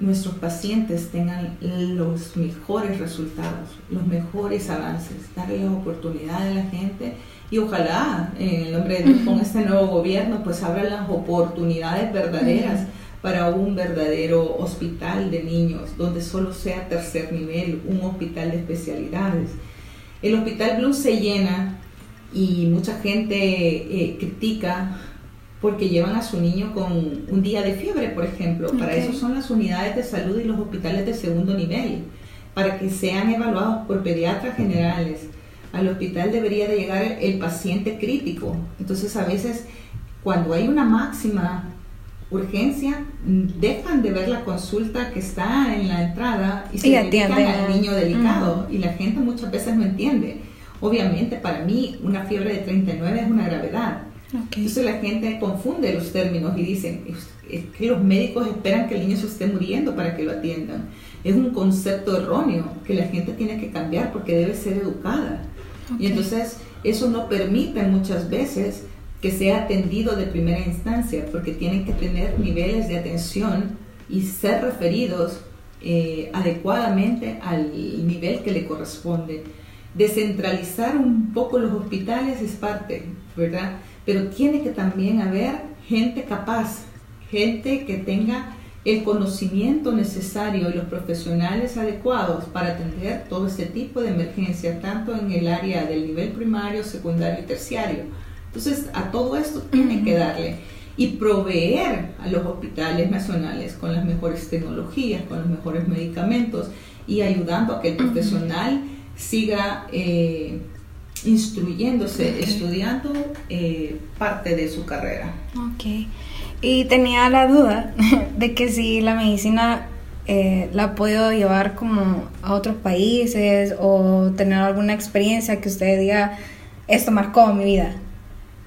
Speaker 1: nuestros pacientes tengan los mejores resultados, los mejores avances, darle la oportunidad a la gente y ojalá en el nombre de Dios con este nuevo gobierno pues abra las oportunidades verdaderas para un verdadero hospital de niños, donde solo sea tercer nivel, un hospital de especialidades. El Hospital Blue se llena y mucha gente eh, critica porque llevan a su niño con un día de fiebre, por ejemplo. Para eso son las unidades de salud y los hospitales de segundo nivel, para que sean evaluados por pediatras generales. Al hospital debería de llegar el paciente crítico. Entonces a veces cuando hay una máxima urgencia, dejan de ver la consulta que está en la entrada y se dedican al niño delicado. Y la gente muchas veces no entiende. Obviamente para mí una fiebre de 39 es una gravedad entonces la gente confunde los términos y dicen, es que los médicos esperan que el niño se esté muriendo para que lo atiendan. Es un concepto erróneo que la gente tiene que cambiar porque debe ser educada. Y entonces eso no permite muchas veces que sea atendido de primera instancia porque tienen que tener niveles de atención y ser referidos eh, adecuadamente al nivel que le corresponde. Descentralizar un poco los hospitales es parte, ¿verdad? pero tiene que también haber gente capaz, gente que tenga el conocimiento necesario y los profesionales adecuados para atender todo este tipo de emergencias, tanto en el área del nivel primario, secundario y terciario. Entonces, a todo esto tienen que darle y proveer a los hospitales nacionales con las mejores tecnologías, con los mejores medicamentos y ayudando a que el profesional siga eh, instruyéndose, estudiando eh, parte de su carrera.
Speaker 3: Ok. Y tenía la duda de que si la medicina eh, la puedo llevar como a otros países o tener alguna experiencia que usted diga, esto marcó mi vida.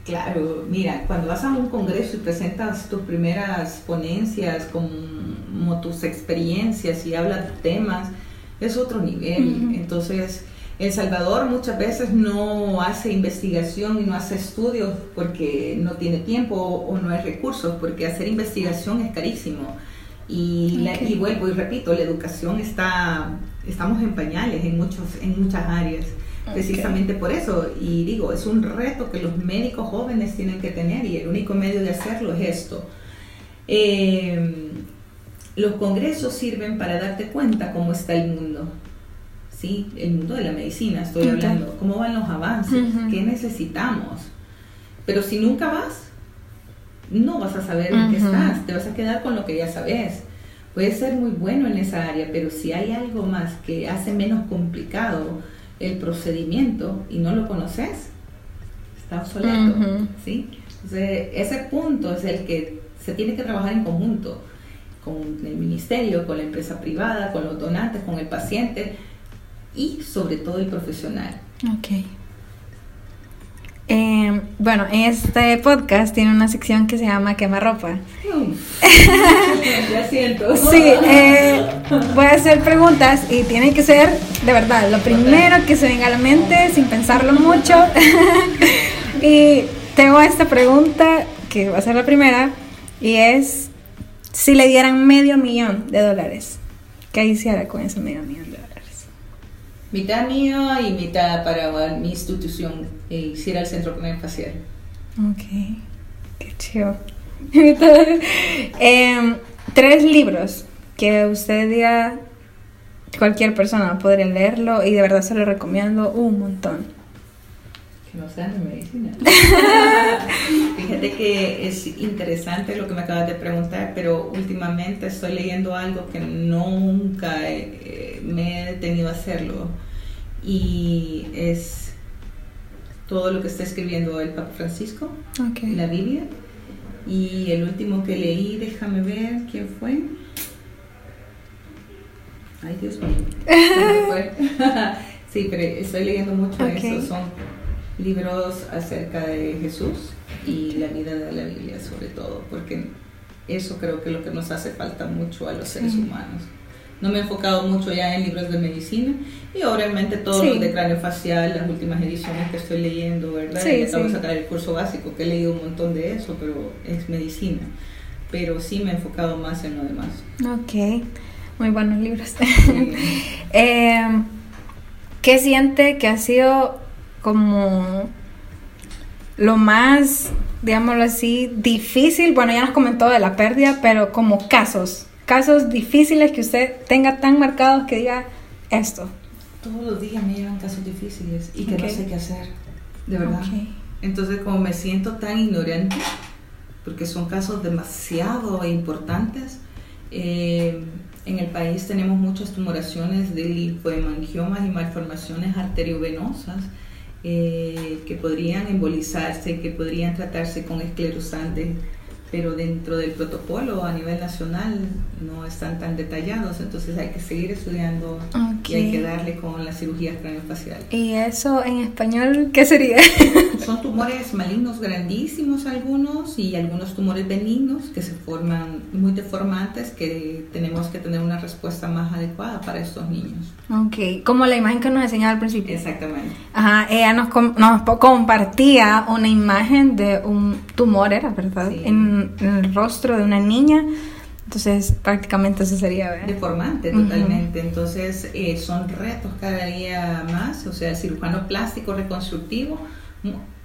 Speaker 1: Claro, mira, cuando vas a un congreso y presentas tus primeras ponencias, como tus experiencias y hablas de temas, es otro nivel. Entonces, el Salvador muchas veces no hace investigación y no hace estudios porque no tiene tiempo o no hay recursos, porque hacer investigación es carísimo. Y, y vuelvo y repito, la educación está, estamos en pañales en, muchos, en muchas áreas, precisamente por eso. Y digo, es un reto que los médicos jóvenes tienen que tener y el único medio de hacerlo es esto. Eh, los congresos sirven para darte cuenta cómo está el mundo ¿sí? El mundo de la medicina, estoy hablando, cómo van los avances, qué necesitamos. Pero si nunca vas, no vas a saber en qué estás, te vas a quedar con lo que ya sabes. Puedes ser muy bueno en esa área, pero si hay algo más que hace menos complicado el procedimiento y no lo conoces, está obsoleto, ¿sí? Entonces, ese punto es el que se tiene que trabajar en conjunto con el ministerio, con la empresa privada, con los donantes, con el paciente, y sobre todo el profesional.
Speaker 3: Ok. Eh, bueno, este podcast tiene una sección que se llama Quemarropa.
Speaker 1: ya siento.
Speaker 3: Sí, eh, voy a hacer preguntas y tiene que ser de verdad lo primero que se venga a la mente sin pensarlo mucho. y tengo esta pregunta que va a ser la primera y es si le dieran medio millón de dólares, ¿qué hiciera con ese medio millón de dólares?
Speaker 1: mitad mío y mitad para mi institución, e hiciera el centro facial.
Speaker 3: Ok, qué chido. Em, tres libros que usted diga, cualquier persona podría leerlo y de verdad se lo recomiendo un montón.
Speaker 1: Que no sean de medicina. Fíjate que es interesante lo que me acabas de preguntar, pero últimamente estoy leyendo algo que nunca me he detenido a hacerlo y es todo lo que está escribiendo el Papa Francisco, en la Biblia. Y el último que leí, déjame ver quién fue. Ay, Dios mío. sí, pero estoy leyendo mucho eso. Son libros acerca de Jesús y la vida de la Biblia, sobre todo, porque eso creo que es lo que nos hace falta mucho a los seres humanos. No me he enfocado mucho ya en libros de medicina y obviamente todos los de cráneo facial, las últimas ediciones que estoy leyendo, ¿verdad? Sí, acabo de sacar el curso básico que he leído un montón de eso, pero es medicina. Pero sí me he enfocado más en lo demás.
Speaker 3: Ok, muy buenos libros. eh, ¿Qué siente que ha sido como lo más, digámoslo así, difícil? Bueno, ya nos comentó de la pérdida, pero como casos casos difíciles que usted tenga tan marcados que diga esto.
Speaker 1: Todos los días me llegan casos difíciles y que no sé qué hacer, de verdad. Entonces, como me siento tan ignorante, porque son casos demasiado importantes. Eh, en el país tenemos muchas tumoraciones de linfohemangiomas y malformaciones arteriovenosas eh, que podrían embolizarse, que podrían tratarse con esclerosantes pero dentro del protocolo a nivel nacional no están tan detallados, entonces hay que seguir estudiando y hay que darle con la cirugía craneofacial.
Speaker 3: ¿Y eso en español qué sería?
Speaker 1: Son tumores malignos grandísimos algunos y algunos tumores benignos que se forman muy deformantes que tenemos que tener una respuesta más adecuada para estos niños.
Speaker 3: Ok, como la imagen que nos enseñaba al principio.
Speaker 1: Exactamente.
Speaker 3: Ajá, ella nos, nos compartía una imagen de un tumor, ¿era verdad? En en, el rostro de una niña. Entonces, prácticamente eso sería...
Speaker 1: Deformante totalmente. Entonces, eh, son retos cada día más. O sea, el cirujano plástico reconstructivo.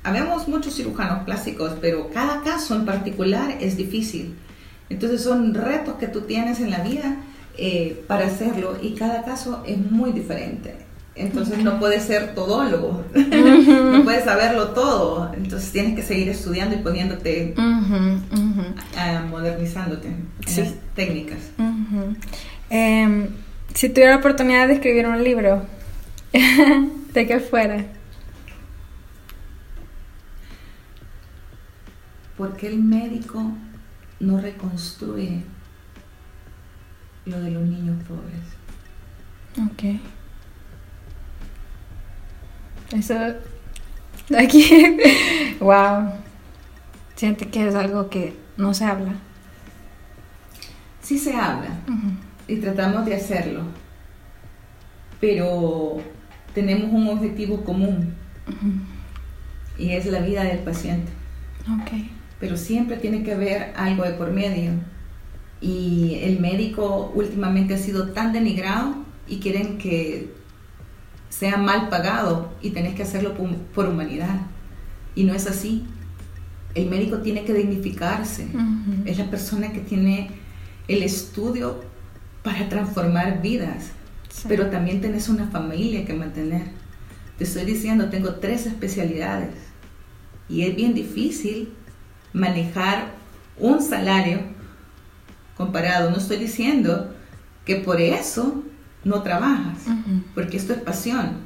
Speaker 1: Habemos muchos cirujanos plásticos, pero cada caso en particular es difícil. Entonces, son retos que tú tienes en la vida eh, para hacerlo y cada caso es muy diferente. Entonces no puedes ser todólogo, no puedes saberlo todo, entonces tienes que seguir estudiando y poniéndote, modernizándote en las técnicas.
Speaker 3: Em, si tuviera la oportunidad de escribir un libro, ¿de qué fuera?
Speaker 1: ¿Por qué el médico no reconstruye lo de los niños pobres?
Speaker 3: Ok. Eso, aquí, wow. Siente que es algo que no se habla.
Speaker 1: Sí se habla y tratamos de hacerlo, pero tenemos un objetivo común y es la vida del paciente.
Speaker 3: Okay.
Speaker 1: Pero siempre tiene que haber algo de por medio y el médico últimamente ha sido tan denigrado y quieren que sea mal pagado y tenés que hacerlo por, humanidad. Y no es así. El médico tiene que dignificarse. Es la persona que tiene el estudio para transformar vidas. Pero también tenés una familia que mantener. Te estoy diciendo, tengo tres especialidades. Y es bien difícil manejar un salario comparado. No estoy diciendo que por eso no trabajas, porque esto es pasión.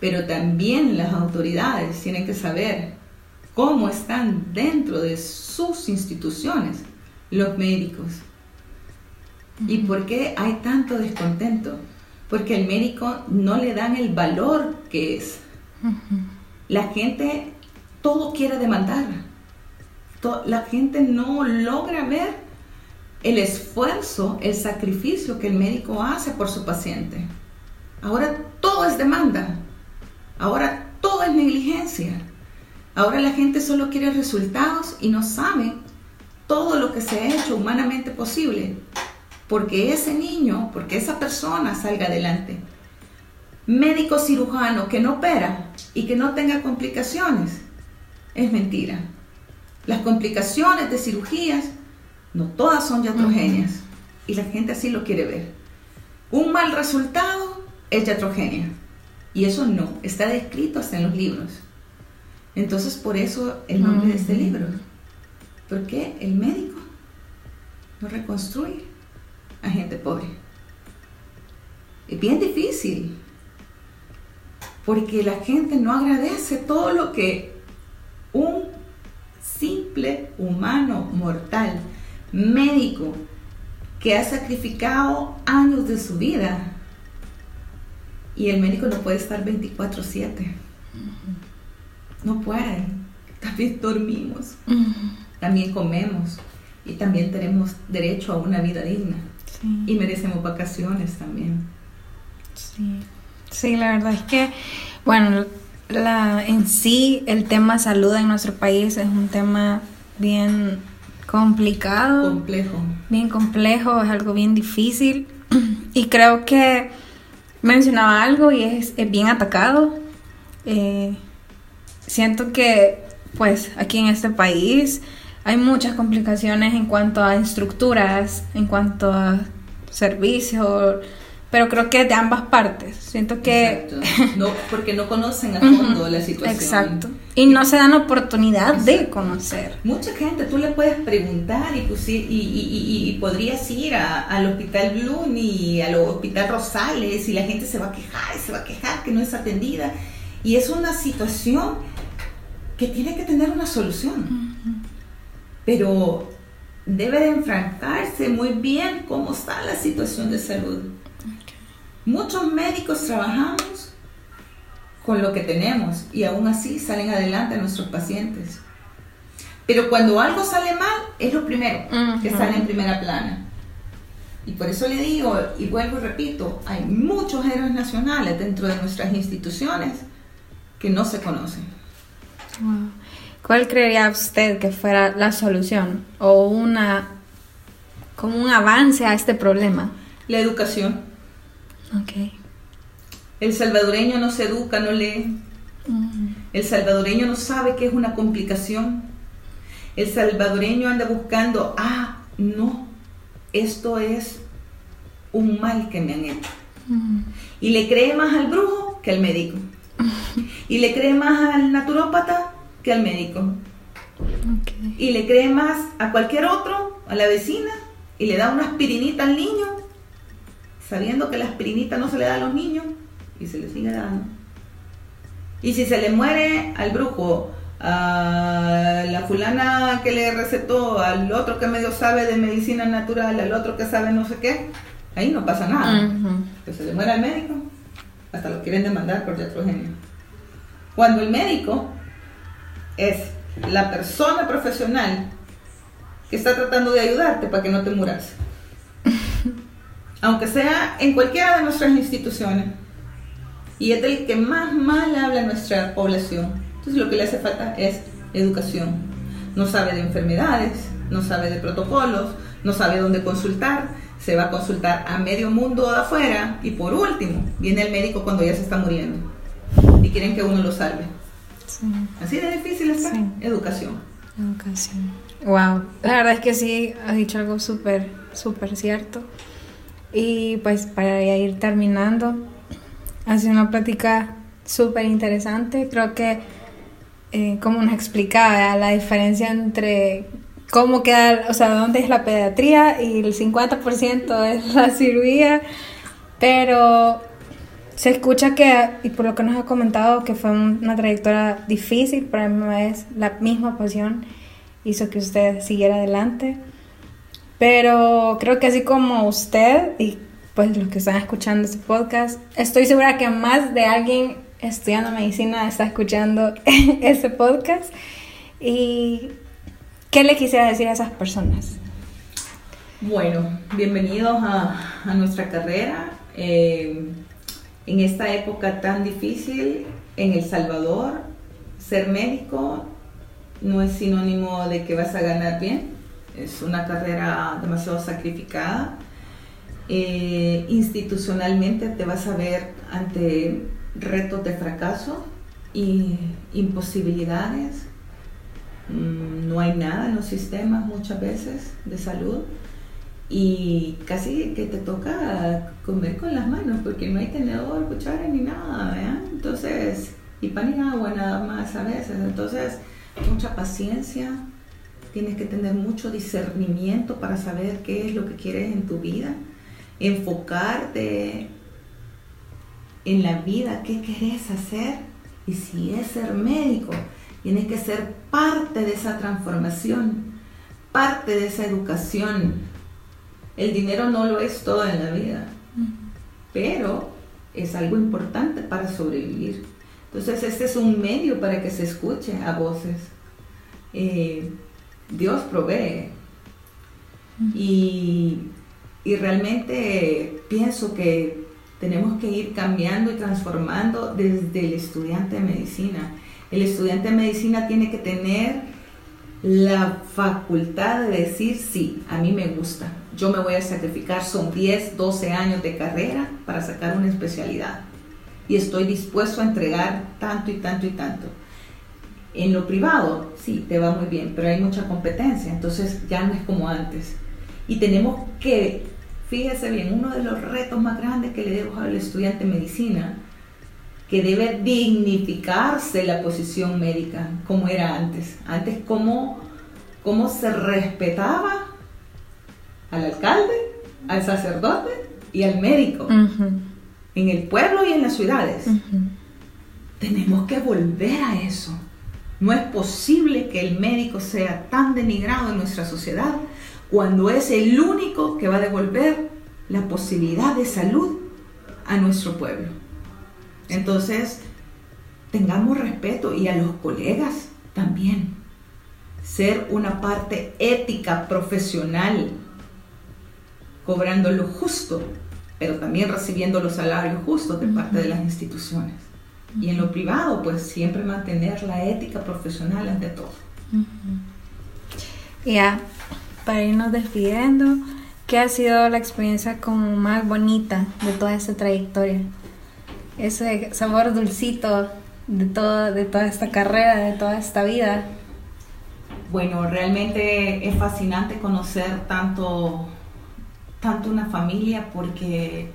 Speaker 1: Pero también las autoridades tienen que saber cómo están dentro de sus instituciones los médicos. ¿Y por qué hay tanto descontento? Porque al médico no le dan el valor que es. La gente todo quiere demandar. La gente no logra ver el esfuerzo, el sacrificio que el médico hace por su paciente. Ahora todo es demanda. Ahora todo es negligencia. Ahora la gente solo quiere resultados y no sabe todo lo que se ha hecho humanamente posible porque ese niño, porque esa persona salga adelante. Médico cirujano que no opera y que no tenga complicaciones, es mentira. Las complicaciones de cirugías no todas son iatrogenias y la gente así lo quiere ver. Un mal resultado es iatrogenia y eso no, está descrito hasta en los libros. Entonces por eso el nombre de este libro. Porque el médico no reconstruye a gente pobre. Es bien difícil. Porque la gente no agradece todo lo que un simple humano mortal médico que ha sacrificado años de su vida y el médico no puede estar 24/7. No puede. También dormimos, también comemos y también tenemos derecho a una vida digna. Y merecemos vacaciones también.
Speaker 3: Sí. sí, la verdad es que, bueno, la, en sí el tema salud en nuestro país es un tema bien complicado.
Speaker 1: Complejo.
Speaker 3: Bien complejo, es algo bien difícil. Y creo que mencionaba algo y es, bien atacado. Eh, siento que, pues, aquí en este país hay muchas complicaciones en cuanto a estructuras, en cuanto a servicios, pero creo que de ambas partes. Siento que...
Speaker 1: Exacto. No, porque no conocen a fondo la situación.
Speaker 3: Exacto. Y no se dan oportunidad de conocer.
Speaker 1: Mucha gente, tú le puedes preguntar y, pues, y, y, y podrías ir a, al Hospital Bloom y al Hospital Rosales y la gente se va a quejar, se va a quejar que no es atendida. Y es una situación que tiene que tener una solución. Pero debe de enfrentarse muy bien cómo está la situación de salud. Muchos médicos trabajamos con lo que tenemos y aún así salen adelante nuestros pacientes. Pero cuando algo sale mal, es lo primero que sale en primera plana. Y por eso le digo, y vuelvo y repito, hay muchos héroes nacionales dentro de nuestras instituciones que no se conocen.
Speaker 3: ¿Cuál creería usted que fuera la solución o una como un avance a este problema?
Speaker 1: La educación.
Speaker 3: Okay.
Speaker 1: El salvadoreño no se educa, no lee. El salvadoreño no sabe qué es una complicación. El salvadoreño anda buscando, ah, no, esto es un mal que me han hecho. Y le cree más al brujo que al médico. Y le cree más al naturópata que al médico. Y le cree más a cualquier otro, a la vecina, y le da una aspirinita al niño, sabiendo que la aspirinita no se le da a los niños, y se le sigue dando. Y si se le muere al brujo, a la fulana que le recetó, al otro que medio sabe de medicina natural, al otro que sabe no sé qué, ahí no pasa nada. Que se le muere al médico, hasta lo quieren demandar por genio Cuando el médico es la persona profesional que está tratando de ayudarte para que no te muras. Aunque sea en cualquiera de nuestras instituciones. Y es del que más mal habla nuestra población. Entonces lo que le hace falta es educación. No sabe de enfermedades, no sabe de protocolos, no sabe dónde consultar, se va a consultar a medio mundo de afuera y por último viene el médico cuando ya se está muriendo y quieren que uno lo salve. Así de difícil es educación.
Speaker 3: Educación. Wow, la verdad es que sí, has dicho algo súper, súper cierto. Y pues para ir terminando, ha sido una plática súper interesante. Creo que, eh, como nos explicaba, la diferencia entre cómo quedar, o sea, dónde es la pediatría y el 50% es la cirugía, pero se escucha que, y por lo que nos ha comentado, que fue una trayectoria difícil, pero a mí es la misma pasión hizo que usted siguiera adelante. Pero creo que así como usted y pues los que están escuchando este podcast, estoy segura que más de alguien estudiando medicina está escuchando este podcast. ¿Y qué le quisiera decir a esas personas?
Speaker 1: Bueno, bienvenidos a, a nuestra carrera. Eh, en esta época tan difícil en El Salvador, ser médico no es sinónimo de que vas a ganar bien, es una carrera demasiado sacrificada. Eh, institucionalmente te vas a ver ante retos de fracaso y imposibilidades. Mm, no hay nada en los sistemas muchas veces de salud y casi que te toca comer con las manos porque no hay tenedor, cuchara ni nada, Entonces, y pan y agua nada más a veces. Entonces, mucha paciencia, tienes que tener mucho discernimiento para saber qué es lo que quieres en tu vida, enfocarte en la vida, qué querés hacer y si es ser médico, tienes que ser parte de esa transformación, parte de esa educación el dinero no lo es todo en la vida, pero es algo importante para sobrevivir. Entonces este es un medio para que se escuche a voces. Eh, Dios provee. Y, y realmente pienso que tenemos que ir cambiando y transformando desde el estudiante de medicina. El estudiante de medicina tiene que tener la facultad de decir, sí, a mí me gusta, yo me voy a sacrificar, son 10, 12 años de carrera para sacar una especialidad y estoy dispuesto a entregar tanto y tanto y tanto. En lo privado, sí, te va muy bien, pero hay mucha competencia, entonces ya no es como antes. Y tenemos que fíjese bien, uno de los retos más grandes que le dejo al estudiante de medicina, que debe dignificarse la posición médica como era antes. Antes, ¿cómo, cómo se respetaba al alcalde, al sacerdote y al médico en el pueblo y en las ciudades? Tenemos que volver a eso. No es posible que el médico sea tan denigrado en nuestra sociedad cuando es el único que va a devolver la posibilidad de salud a nuestro pueblo. Entonces, tengamos respeto y a los colegas también. Ser una parte ética, profesional, cobrando lo justo, pero también recibiendo los salarios justos de parte de las instituciones. Y en lo privado, pues siempre mantener la ética profesional ante todo.
Speaker 3: Ya, para irnos despidiendo, ¿qué ha sido la experiencia como más bonita de toda esta trayectoria? Ese sabor dulcito de, todo, de toda esta carrera, de toda esta vida.
Speaker 1: Bueno, realmente es fascinante conocer tanto, tanto una familia porque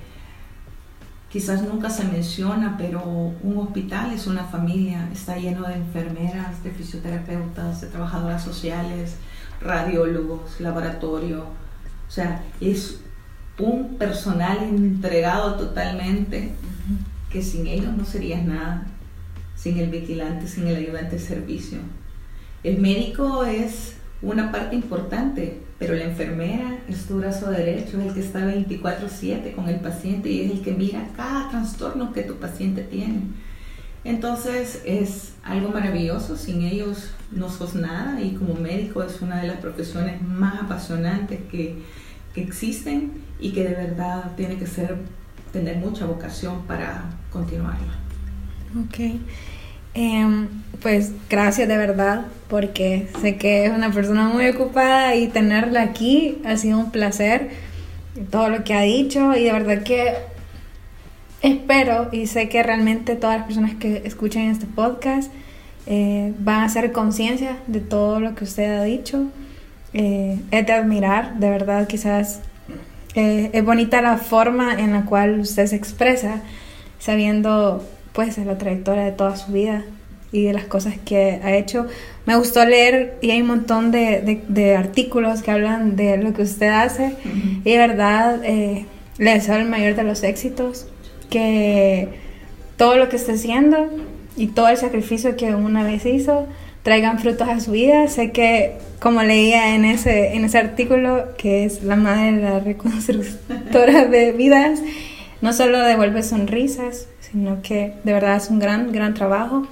Speaker 1: quizás nunca se menciona, pero un hospital es una familia, está lleno de enfermeras, de fisioterapeutas, de trabajadoras sociales, radiólogos, laboratorio, o sea, es un personal entregado totalmente que sin ellos no serías nada, sin el vigilante, sin el ayudante de servicio. El médico es una parte importante, pero la enfermera es tu brazo derecho, es el que está 24/7 con el paciente y es el que mira cada trastorno que tu paciente tiene. Entonces es algo maravilloso, sin ellos no sos nada y como médico es una de las profesiones más apasionantes que, que existen y que de verdad tiene que ser, tener mucha vocación para continuarla.
Speaker 3: Ok. Em, pues gracias de verdad, porque sé que es una persona muy ocupada y tenerla aquí ha sido un placer, todo lo que ha dicho y de verdad que espero y sé que realmente todas las personas que escuchen este podcast eh, van a hacer conciencia de todo lo que usted ha dicho. Eh, es de admirar, de verdad quizás eh, es bonita la forma en la cual usted se expresa, sabiendo pues la trayectoria de toda su vida y de las cosas que ha hecho. Me gustó leer y hay un montón de, de, artículos que hablan de lo que usted hace y de verdad eh, le deseo el mayor de los éxitos, que todo lo que esté haciendo y todo el sacrificio que una vez hizo traigan frutos a su vida. Sé que, como leía en ese, en ese artículo, que es la madre de la reconstructora de vidas, no solo devuelve sonrisas, sino que de verdad es un gran, gran trabajo.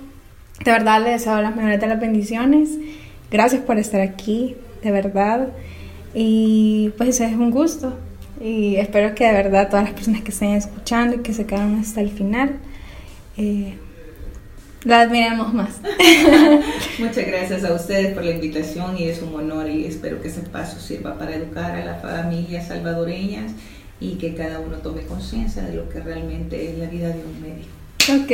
Speaker 3: De verdad le deseo las mejores de las bendiciones. Gracias por estar aquí, de verdad. Y pues es un gusto. Y espero que de verdad todas las personas que estén escuchando y que se quedaron hasta el final, eh, la admiremos más.
Speaker 1: Muchas gracias a ustedes por la invitación y es un honor y espero que ese paso sirva para educar a las familias salvadoreñas y que cada uno tome conciencia de lo que realmente es la vida de un médico.
Speaker 3: Ok,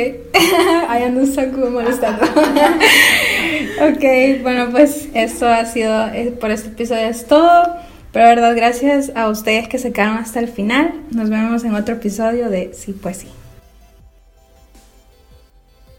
Speaker 3: ahí ando un molestando. ok, bueno, pues esto ha sido, eh, por este episodio es todo. Pero verdad, gracias a ustedes que se quedaron hasta el final. Nos vemos en otro episodio de Sí, pues sí.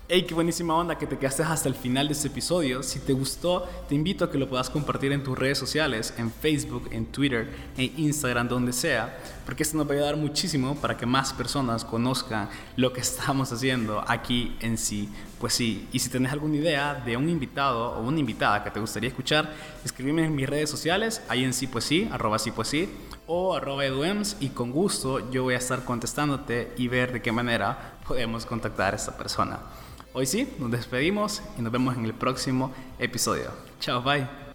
Speaker 2: Hey, qué buenísima onda que te quedaste hasta el final de este episodio. Si te gustó, te invito a que lo puedas compartir en tus redes sociales, en Facebook, en Twitter, en Instagram, donde sea, porque esto nos va a ayudar muchísimo para que más personas conozcan lo que estamos haciendo aquí en sí. Pues sí, y si tenés alguna idea de un invitado o una invitada que te gustaría escuchar, escríbeme en mis redes sociales, ahí en sí pues sí, arroba sí pues sí, o arroba eduems, y con gusto yo voy a estar contestándote y ver de qué manera podemos contactar a esta persona. Hoy sí, nos despedimos y nos vemos en el próximo episodio. Chao, bye.